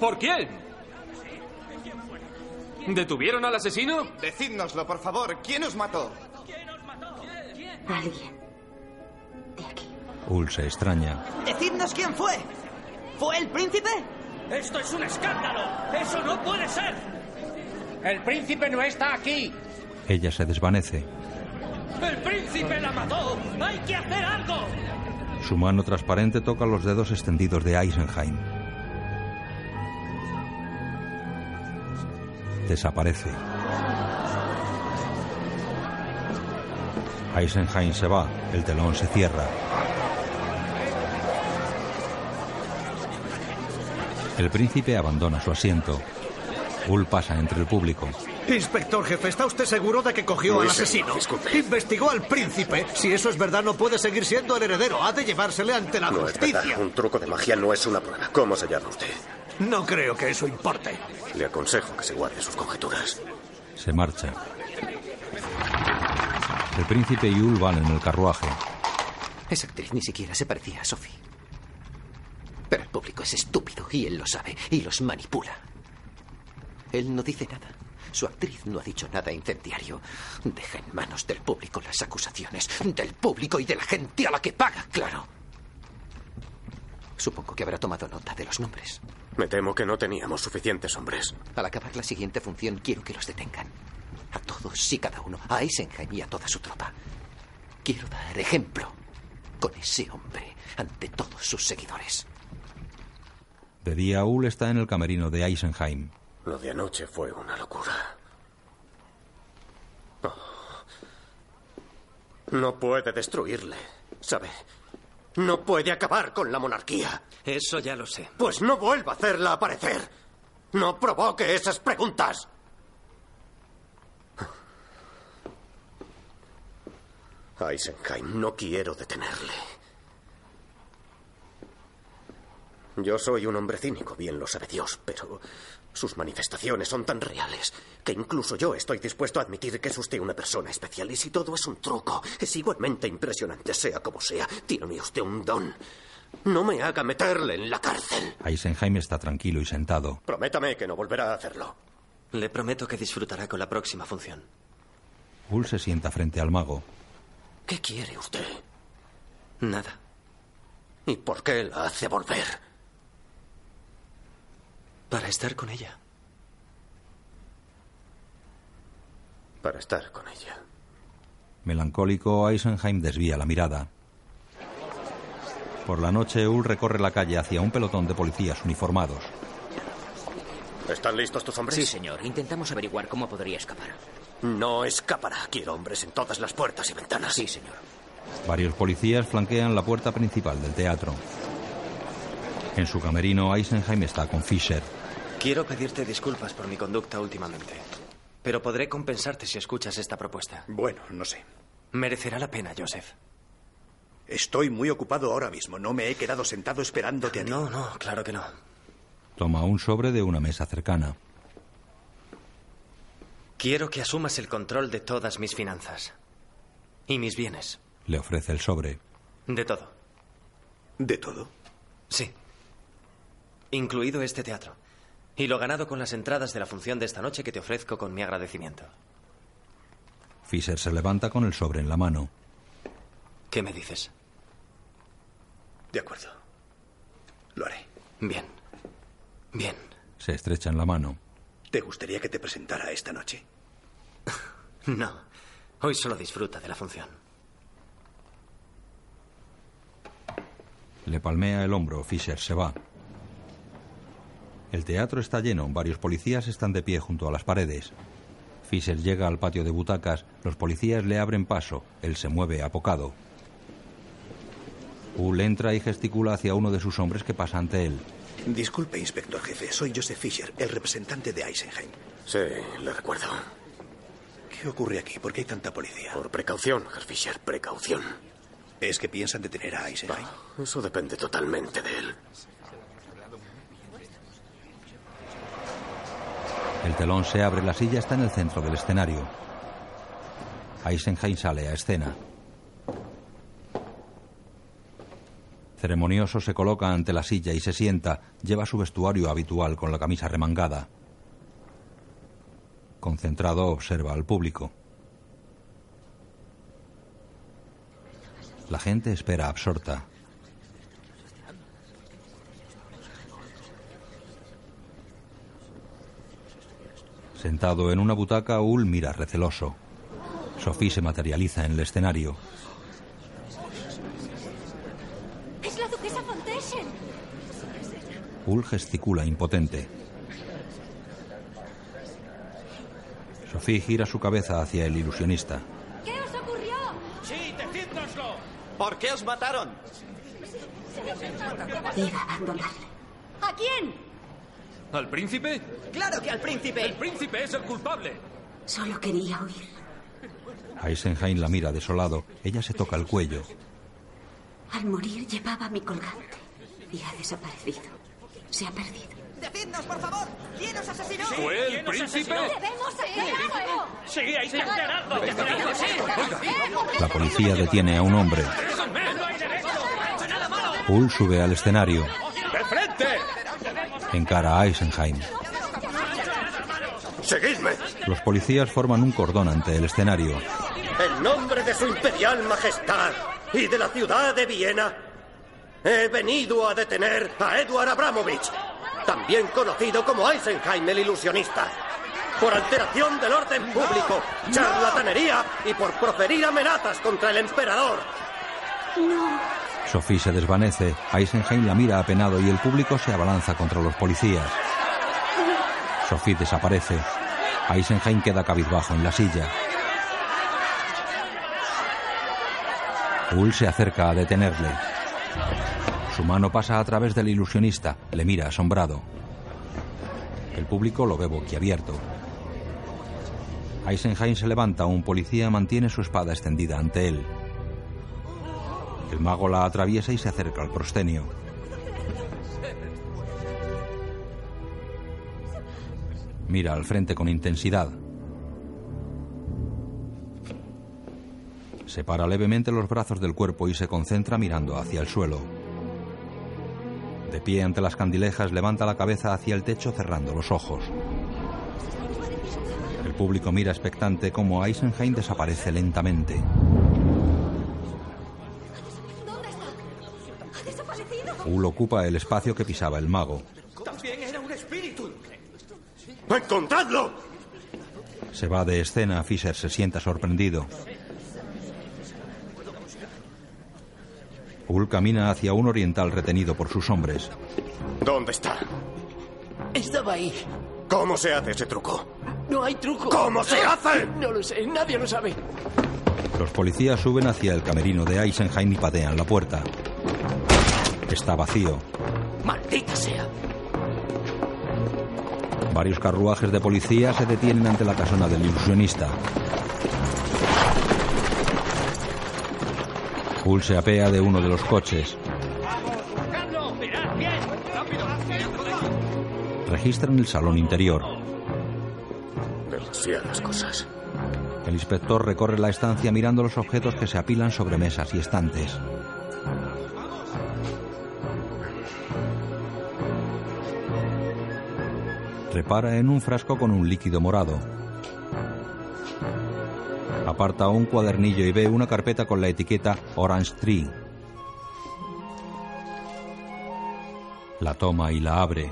¿Por quién? ¿Detuvieron al asesino?
Decídnoslo, por favor. ¿Quién os mató?
Alguien.
Ul se extraña.
Decidnos quién fue. ¿Fue el príncipe?
¡Esto es un escándalo! ¡Eso no puede ser!
El príncipe no está aquí.
Ella se desvanece.
¡El príncipe la mató! ¡Hay que hacer algo!
Su mano transparente toca los dedos extendidos de Eisenheim. Desaparece. Eisenheim se va, el telón se cierra. El príncipe abandona su asiento. Ul pasa entre el público.
Inspector jefe, ¿está usted seguro de que cogió al asesino?
disculpe.
Investigó al príncipe. Si eso es verdad, no puede seguir siendo el heredero. Ha de llevársele ante la
No es
justicia.
verdad. Un truco de magia no es una prueba. ¿Cómo se llama usted?
No creo que eso importe.
Le aconsejo que se guarde sus conjeturas.
Se marcha. El príncipe y Ul van en el carruaje.
Esa actriz ni siquiera se parecía a Sophie. Pero el público es estúpido y él lo sabe y los manipula. Él no dice nada. Su actriz no ha dicho nada incendiario. Deja en manos del público las acusaciones. Del público y de la gente a la que paga, claro. Supongo que habrá tomado nota de los nombres.
Me temo que no teníamos suficientes hombres.
Al acabar la siguiente función, quiero que los detengan. A todos y cada uno. A Eisenheim y a toda su tropa. Quiero dar ejemplo con ese hombre ante todos sus seguidores.
De día, Ul está en el camerino de Eisenheim.
Lo de anoche fue una locura. Oh. No puede destruirle, ¿sabe? No puede acabar con la monarquía.
Eso ya lo sé.
Pues no vuelva a hacerla aparecer. No provoque esas preguntas. Eisenheim, no quiero detenerle. Yo soy un hombre cínico, bien lo sabe Dios, pero sus manifestaciones son tan reales que incluso yo estoy dispuesto a admitir que es usted una persona especial. Y si todo es un truco, es igualmente impresionante, sea como sea. Tiene usted un don. No me haga meterle en la cárcel.
Eisenheim está tranquilo y sentado.
Prométame que no volverá a hacerlo.
Le prometo que disfrutará con la próxima función.
Ul se sienta frente al mago.
¿Qué quiere usted?
Nada.
¿Y por qué la hace volver?
Para estar con ella.
Para estar con ella.
Melancólico, Eisenheim desvía la mirada. Por la noche, Ul recorre la calle hacia un pelotón de policías uniformados.
¿Están listos tus hombres?
Sí, señor. Intentamos averiguar cómo podría escapar.
No escapará. Quiero hombres en todas las puertas y ventanas.
Sí, señor.
Varios policías flanquean la puerta principal del teatro. En su camerino, Eisenheim está con Fisher.
Quiero pedirte disculpas por mi conducta últimamente. Pero podré compensarte si escuchas esta propuesta.
Bueno, no sé.
Merecerá la pena, Joseph.
Estoy muy ocupado ahora mismo. No me he quedado sentado esperándote a ti.
No, no, claro que no.
Toma un sobre de una mesa cercana.
Quiero que asumas el control de todas mis finanzas. Y mis bienes.
Le ofrece el sobre.
De todo.
¿De todo?
Sí. Incluido este teatro. Y lo ganado con las entradas de la función de esta noche que te ofrezco con mi agradecimiento.
Fisher se levanta con el sobre en la mano.
¿Qué me dices?
De acuerdo. Lo haré.
Bien. Bien.
Se estrechan la mano.
¿Te gustaría que te presentara esta noche?
No. Hoy solo disfruta de la función.
Le palmea el hombro. Fisher se va. El teatro está lleno. Varios policías están de pie junto a las paredes. Fisher llega al patio de butacas. Los policías le abren paso. Él se mueve apocado. Ul entra y gesticula hacia uno de sus hombres que pasa ante él.
Disculpe, inspector jefe. Soy Joseph Fisher, el representante de Eisenheim.
Sí, le recuerdo.
¿Qué ocurre aquí? ¿Por qué hay tanta policía?
Por precaución, Herr Fisher, precaución.
¿Es que piensan detener a Eisenheim?
Ah, eso depende totalmente de él.
El telón se abre, la silla está en el centro del escenario. Eisenheim sale a escena. Ceremonioso se coloca ante la silla y se sienta. Lleva su vestuario habitual con la camisa remangada. Concentrado observa al público. La gente espera absorta. Sentado en una butaca, Ul mira receloso. Sophie se materializa en el escenario.
Es la duquesa von Teschen.
Ul gesticula impotente. Sophie gira su cabeza hacia el ilusionista.
¿Qué os ocurrió?
Sí, decídnoslo. ¿Por qué os mataron?
Iba a abandonarle.
¿A quién?
¿Al príncipe?
¡Claro que al príncipe!
¡El príncipe es el culpable!
Solo quería huir.
Eisenheim la mira desolado. Ella se toca el cuello.
Al morir llevaba mi colgante y ha desaparecido. Se ha perdido.
¡Decidnos, por favor! ¿Quién os asesinó?
¿Fue el príncipe?
¡Debemos
sí!
La policía detiene a un hombre. Hull sube al escenario.
¡De frente!
Encara a Eisenheim.
¡Seguidme!
Los policías forman un cordón ante el escenario.
En nombre de su imperial majestad y de la ciudad de Viena, he venido a detener a Edward Abramovich, también conocido como Eisenheim el ilusionista, por alteración del orden público, charlatanería y por proferir amenazas contra el emperador.
No.
Sophie se desvanece. Eisenheim la mira apenado y el público se abalanza contra los policías. Sophie desaparece. Eisenheim queda cabizbajo en la silla. Hull se acerca a detenerle. Su mano pasa a través del ilusionista. Le mira asombrado. El público lo ve boquiabierto. Eisenheim se levanta. Un policía mantiene su espada extendida ante él. El mago la atraviesa y se acerca al proscenio. Mira al frente con intensidad. Separa levemente los brazos del cuerpo y se concentra mirando hacia el suelo. De pie ante las candilejas, levanta la cabeza hacia el techo cerrando los ojos. El público mira expectante como Eisenheim desaparece lentamente. Hull ocupa el espacio que pisaba el mago.
También era un espíritu. ¡Encontradlo!
Se va de escena. Fisher se sienta sorprendido. Hull camina hacia un oriental retenido por sus hombres.
¿Dónde está?
Estaba ahí.
¿Cómo se hace ese truco?
No hay truco.
¿Cómo se hace?
No lo sé, nadie lo sabe.
Los policías suben hacia el camerino de Eisenheim y patean la puerta. Está vacío.
Maldita sea.
Varios carruajes de policía se detienen ante la casona del ilusionista. Hull se apea de uno de los coches. Registran el salón interior.
Demasiadas cosas.
El inspector recorre la estancia mirando los objetos que se apilan sobre mesas y estantes. Repara en un frasco con un líquido morado. Aparta un cuadernillo y ve una carpeta con la etiqueta Orange Tree. La toma y la abre.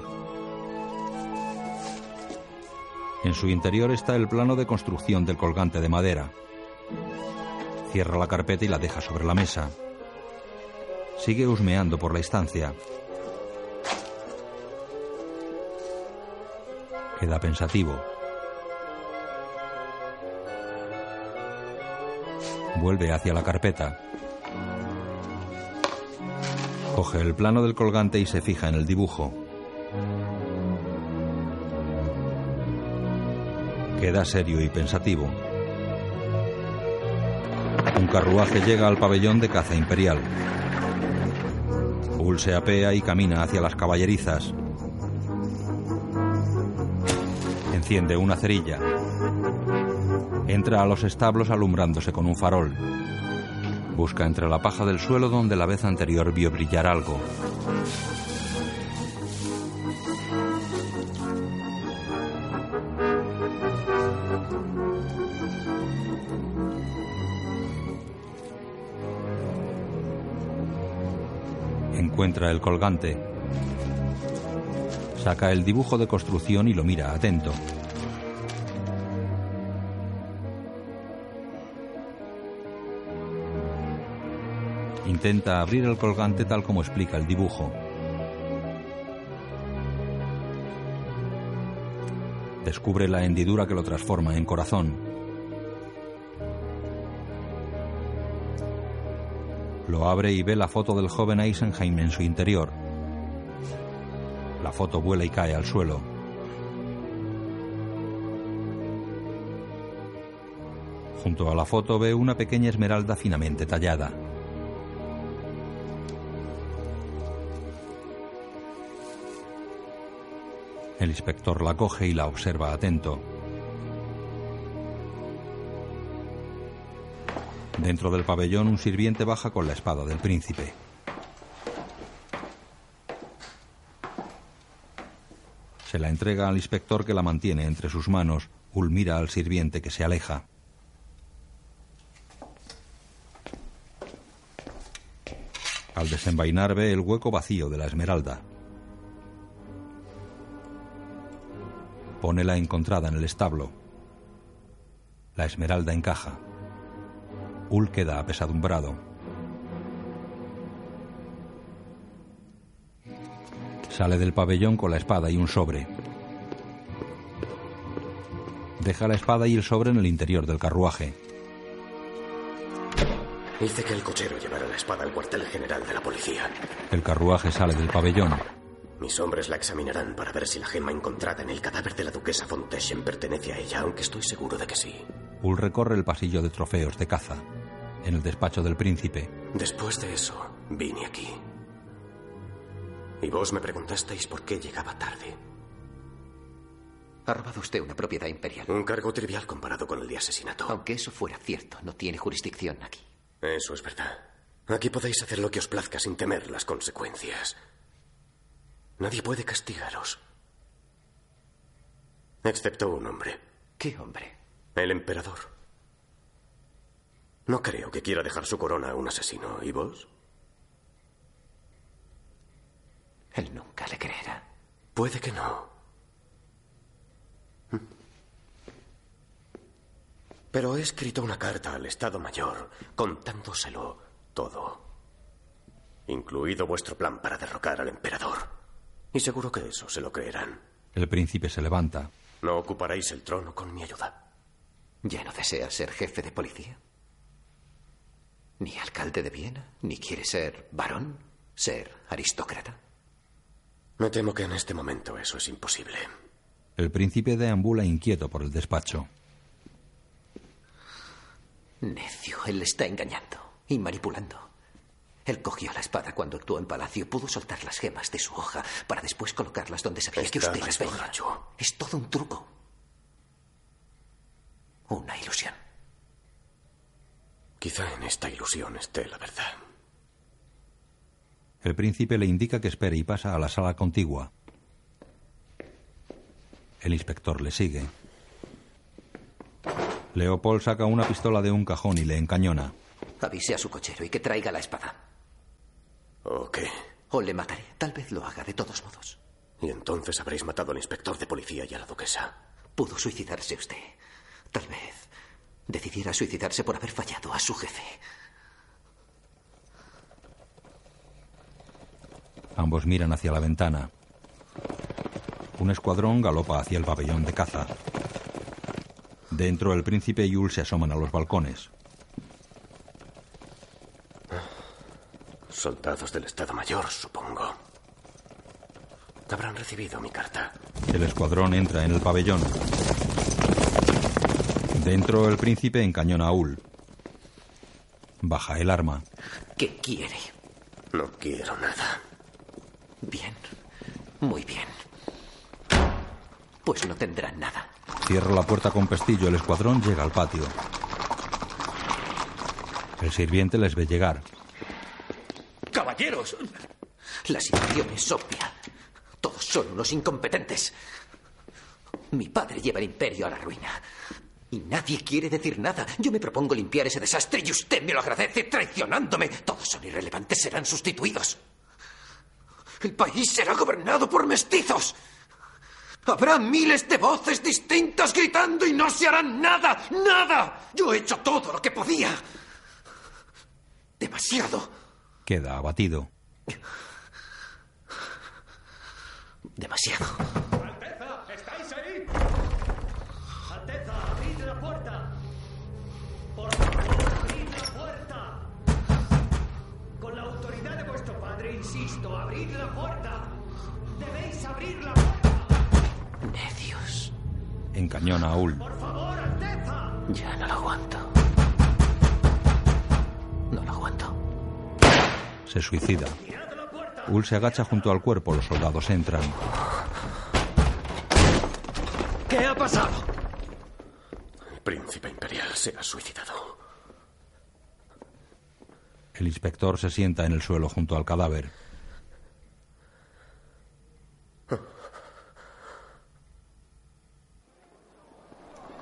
En su interior está el plano de construcción del colgante de madera. Cierra la carpeta y la deja sobre la mesa. Sigue husmeando por la estancia. Queda pensativo. Vuelve hacia la carpeta. Coge el plano del colgante y se fija en el dibujo. Queda serio y pensativo. Un carruaje llega al pabellón de caza imperial. Hull se apea y camina hacia las caballerizas. Enciende una cerilla. Entra a los establos alumbrándose con un farol. Busca entre la paja del suelo donde la vez anterior vio brillar algo. Encuentra el colgante. Saca el dibujo de construcción y lo mira atento. Intenta abrir el colgante tal como explica el dibujo. Descubre la hendidura que lo transforma en corazón. Lo abre y ve la foto del joven Eisenheim en su interior. La foto vuela y cae al suelo. Junto a la foto ve una pequeña esmeralda finamente tallada. El inspector la coge y la observa atento. Dentro del pabellón un sirviente baja con la espada del príncipe. Se la entrega al inspector que la mantiene entre sus manos. Ul mira al sirviente que se aleja. Al desenvainar ve el hueco vacío de la esmeralda. Pone la encontrada en el establo. La esmeralda encaja. Ul queda apesadumbrado. Sale del pabellón con la espada y un sobre. Deja la espada y el sobre en el interior del carruaje.
Hice que el cochero llevara la espada al cuartel general de la policía.
El carruaje sale del pabellón.
Mis hombres la examinarán para ver si la gema encontrada en el cadáver de la duquesa von Teschen pertenece a ella, aunque estoy seguro de que sí.
Ul recorre el pasillo de trofeos de caza. En el despacho del príncipe,
Después de eso, vine aquí. Y vos me preguntasteis por qué llegaba tarde.
Ha robado usted una propiedad imperial.
Un cargo trivial comparado con el de asesinato.
Aunque eso fuera cierto, no tiene jurisdicción aquí.
Eso es verdad. Aquí podéis hacer lo que os plazca sin temer las consecuencias. Nadie puede castigaros. Excepto un hombre.
¿Qué hombre?
El emperador. No creo que quiera dejar su corona a un asesino. ¿Y vos?
Él nunca le creerá.
Puede que no. Pero he escrito una carta al Estado Mayor contándoselo todo. Incluido vuestro plan para derrocar al emperador. Y seguro que eso se lo creerán.
el príncipe se levanta.
No ocuparéis el trono con mi ayuda.
¿Ya no desea ser jefe de policía? ¿Ni alcalde de Viena? ¿Ni quiere ser varón? ¿Ser aristócrata?
Me temo que en este momento eso es imposible.
El príncipe deambula inquieto por el despacho.
Necio, él le está engañando y manipulando. Él cogió la espada cuando actuó en palacio, pudo soltar las gemas de su hoja para después colocarlas donde sabía que usted las veía. Es todo un truco. Una ilusión.
Quizá en esta ilusión esté la verdad.
El príncipe le indica que espere y pasa a la sala contigua. El inspector le sigue. Leopold saca una pistola de un cajón y le encañona.
Avise a su cochero y que traiga la espada.
¿O qué?
O le mataré. Tal vez lo haga de todos modos.
Y entonces habréis matado al inspector de policía y a la duquesa.
Pudo suicidarse usted. Tal vez decidiera suicidarse por haber fallado a su jefe.
Ambos miran hacia la ventana. Un escuadrón galopa hacia el pabellón de caza. Dentro, el príncipe y Yul se asoman a los balcones.
Soldados del Estado Mayor, supongo. Habrán recibido mi carta.
El escuadrón entra en el pabellón. Dentro, el príncipe encañona a Ul. Baja el arma.
¿Qué quiere?
No quiero nada.
Bien. Muy bien. Pues no tendrá nada.
Cierra la puerta con pestillo. El escuadrón llega al patio. El sirviente les ve llegar.
¡Caballeros! La situación es obvia. Todos son unos incompetentes. Mi padre lleva el imperio a la ruina. Y nadie quiere decir nada. Yo me propongo limpiar ese desastre y usted me lo agradece traicionándome. Todos son irrelevantes, serán sustituidos. El país será gobernado por mestizos. Habrá miles de voces distintas gritando y no se hará nada, nada. Yo he hecho todo lo que podía. Demasiado.
Queda abatido.
Demasiado.
Padre, insisto, abrid la puerta.
Debéis abrir la
Necios.
Encañona a Ul.
Ya no lo aguanto. No lo aguanto.
Se suicida. Ul se agacha junto al cuerpo. Los soldados entran.
¿Qué ha pasado? El príncipe imperial se ha suicidado.
El inspector se sienta en el suelo junto al cadáver.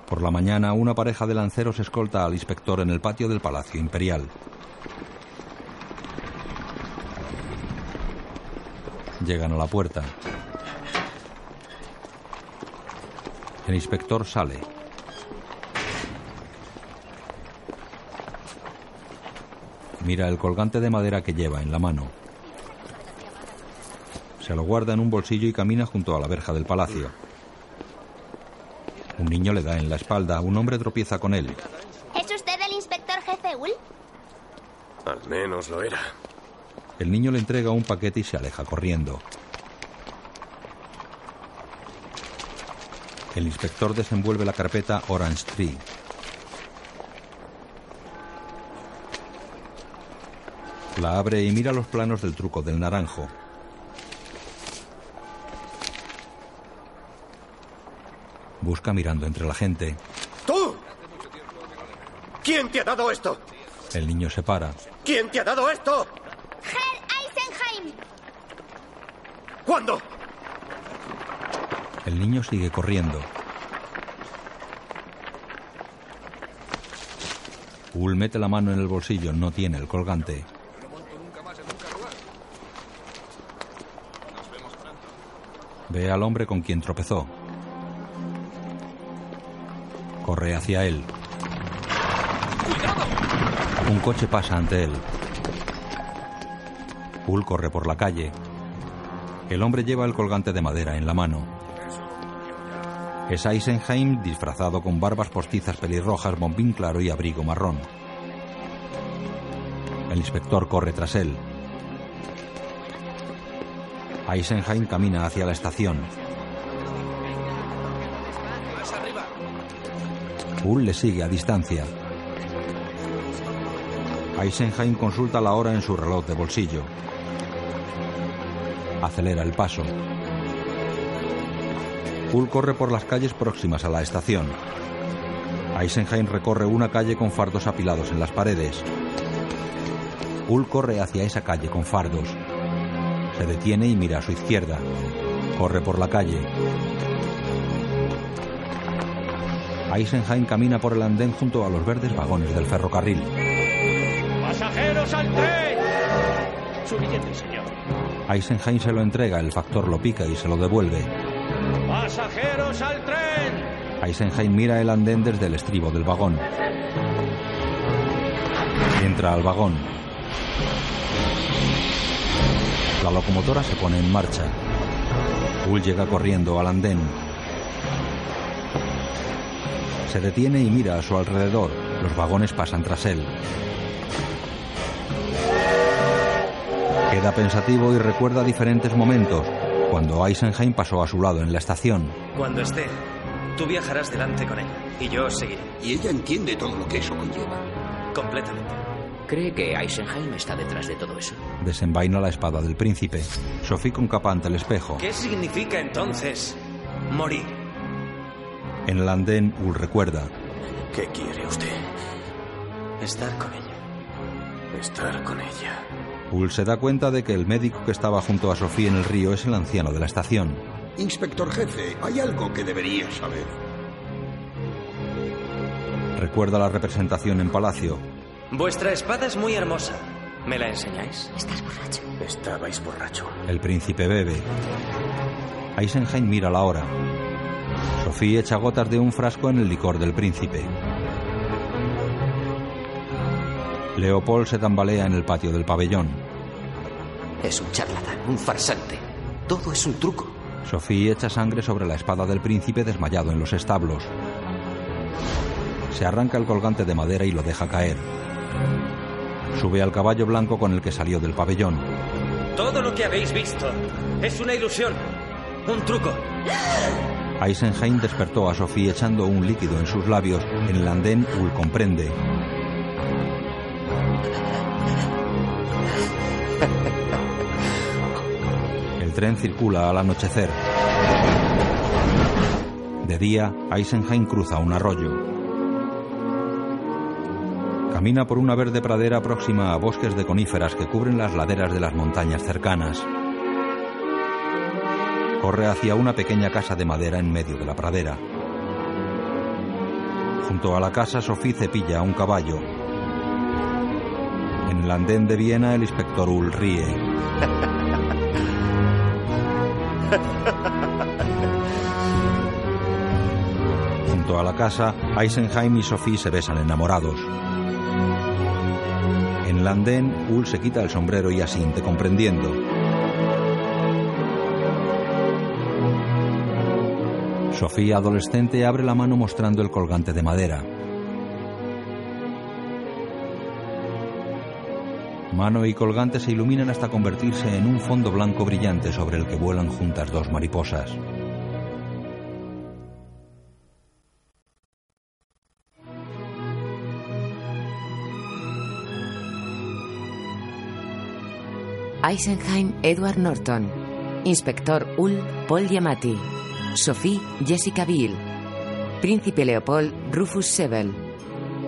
Por la mañana, una pareja de lanceros escolta al inspector en el patio del Palacio Imperial. Llegan a la puerta. El inspector sale. Mira el colgante de madera que lleva en la mano. Se lo guarda en un bolsillo y camina junto a la verja del palacio. Un niño le da en la espalda. Un hombre tropieza con él.
¿Es usted el inspector jefe Ul?
Al menos lo era.
El niño le entrega un paquete y se aleja corriendo. El inspector desenvuelve la carpeta Orange Tree. La abre y mira los planos del truco del naranjo. Busca mirando entre la gente.
¡Tú! ¿Quién te ha dado esto?
El niño se para.
¿Quién te ha dado esto?
Herr Eisenheim.
¿Cuándo?
El niño sigue corriendo. Ul mete la mano en el bolsillo, no tiene el colgante. Ve al hombre con quien tropezó. Corre hacia él. Un coche pasa ante él. Ul corre por la calle. El hombre lleva el colgante de madera en la mano. Es Eisenheim disfrazado con barbas postizas pelirrojas, bombín claro y abrigo marrón. El inspector corre tras él. Eisenheim camina hacia la estación. Hull le sigue a distancia. Eisenheim consulta la hora en su reloj de bolsillo. Acelera el paso. Hull corre por las calles próximas a la estación. Eisenheim recorre una calle con fardos apilados en las paredes. Hull corre hacia esa calle con fardos. Se detiene y mira a su izquierda. Corre por la calle. Eisenheim camina por el andén junto a los verdes vagones del ferrocarril.
¡Pasajeros al tren! Su billete, señor.
Eisenheim se lo entrega, el factor lo pica y se lo devuelve.
¡Pasajeros al tren!
Eisenheim mira el andén desde el estribo del vagón. Entra al vagón. La locomotora se pone en marcha. Hull llega corriendo al andén. Se detiene y mira a su alrededor. Los vagones pasan tras él. Queda pensativo y recuerda diferentes momentos, cuando Eisenheim pasó a su lado en la estación.
Cuando esté, tú viajarás delante con ella y yo seguiré.
Y ella entiende todo lo que eso conlleva.
Completamente.
¿Cree que Eisenheim está detrás de todo eso?
Desenvaina la espada del príncipe. Sophie con capa ante el espejo.
¿Qué significa entonces morir?
En el andén, Hull recuerda.
¿Qué quiere usted?
Estar con ella.
Estar con ella.
Hull se da cuenta de que el médico que estaba junto a Sophie en el río es el anciano de la estación.
Inspector jefe, hay algo que debería saber.
Recuerda la representación en Palacio.
Vuestra espada es muy hermosa. ¿Me la enseñáis?
Estás borracho.
Estabais borracho.
El príncipe bebe. Eisenheim mira la hora. Sophie echa gotas de un frasco en el licor del príncipe. Leopold se tambalea en el patio del pabellón.
Es un charlatán, un farsante. Todo es un truco.
Sophie echa sangre sobre la espada del príncipe desmayado en los establos. Se arranca el colgante de madera y lo deja caer. Sube al caballo blanco con el que salió del pabellón.
Todo lo que habéis visto es una ilusión, un truco.
Eisenheim despertó a Sophie echando un líquido en sus labios. En el andén, Ul comprende. El tren circula al anochecer. De día, Eisenheim cruza un arroyo. Camina por una verde pradera próxima a bosques de coníferas que cubren las laderas de las montañas cercanas. Corre hacia una pequeña casa de madera en medio de la pradera. Junto a la casa, Sophie cepilla a un caballo. En el andén de Viena, el inspector Ull ríe. Junto a la casa, Eisenheim y Sophie se besan enamorados. El andén, Ull se quita el sombrero y asiente comprendiendo. Sofía, adolescente, abre la mano mostrando el colgante de madera. Mano y colgante se iluminan hasta convertirse en un fondo blanco brillante sobre el que vuelan juntas dos mariposas.
Eisenheim Edward Norton. Inspector Ull Paul Yamati. Sophie Jessica Biel. Príncipe Leopold Rufus Sebel.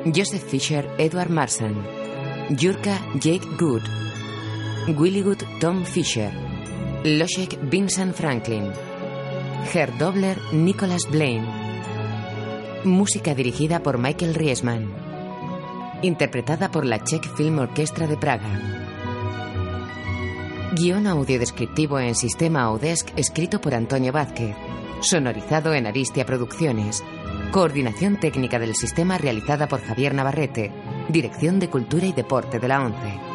Joseph Fisher Edward Marsan. Jurka Jake Good. Willywood Tom Fisher. Loshek Vincent Franklin. Herr Dobler Nicholas Blaine. Música dirigida por Michael Riesman. Interpretada por la Czech Film Orchestra de Praga. Guión audio descriptivo en sistema Audesc escrito por Antonio Vázquez. Sonorizado en Aristia Producciones. Coordinación técnica del sistema realizada por Javier Navarrete. Dirección de Cultura y Deporte de la ONCE.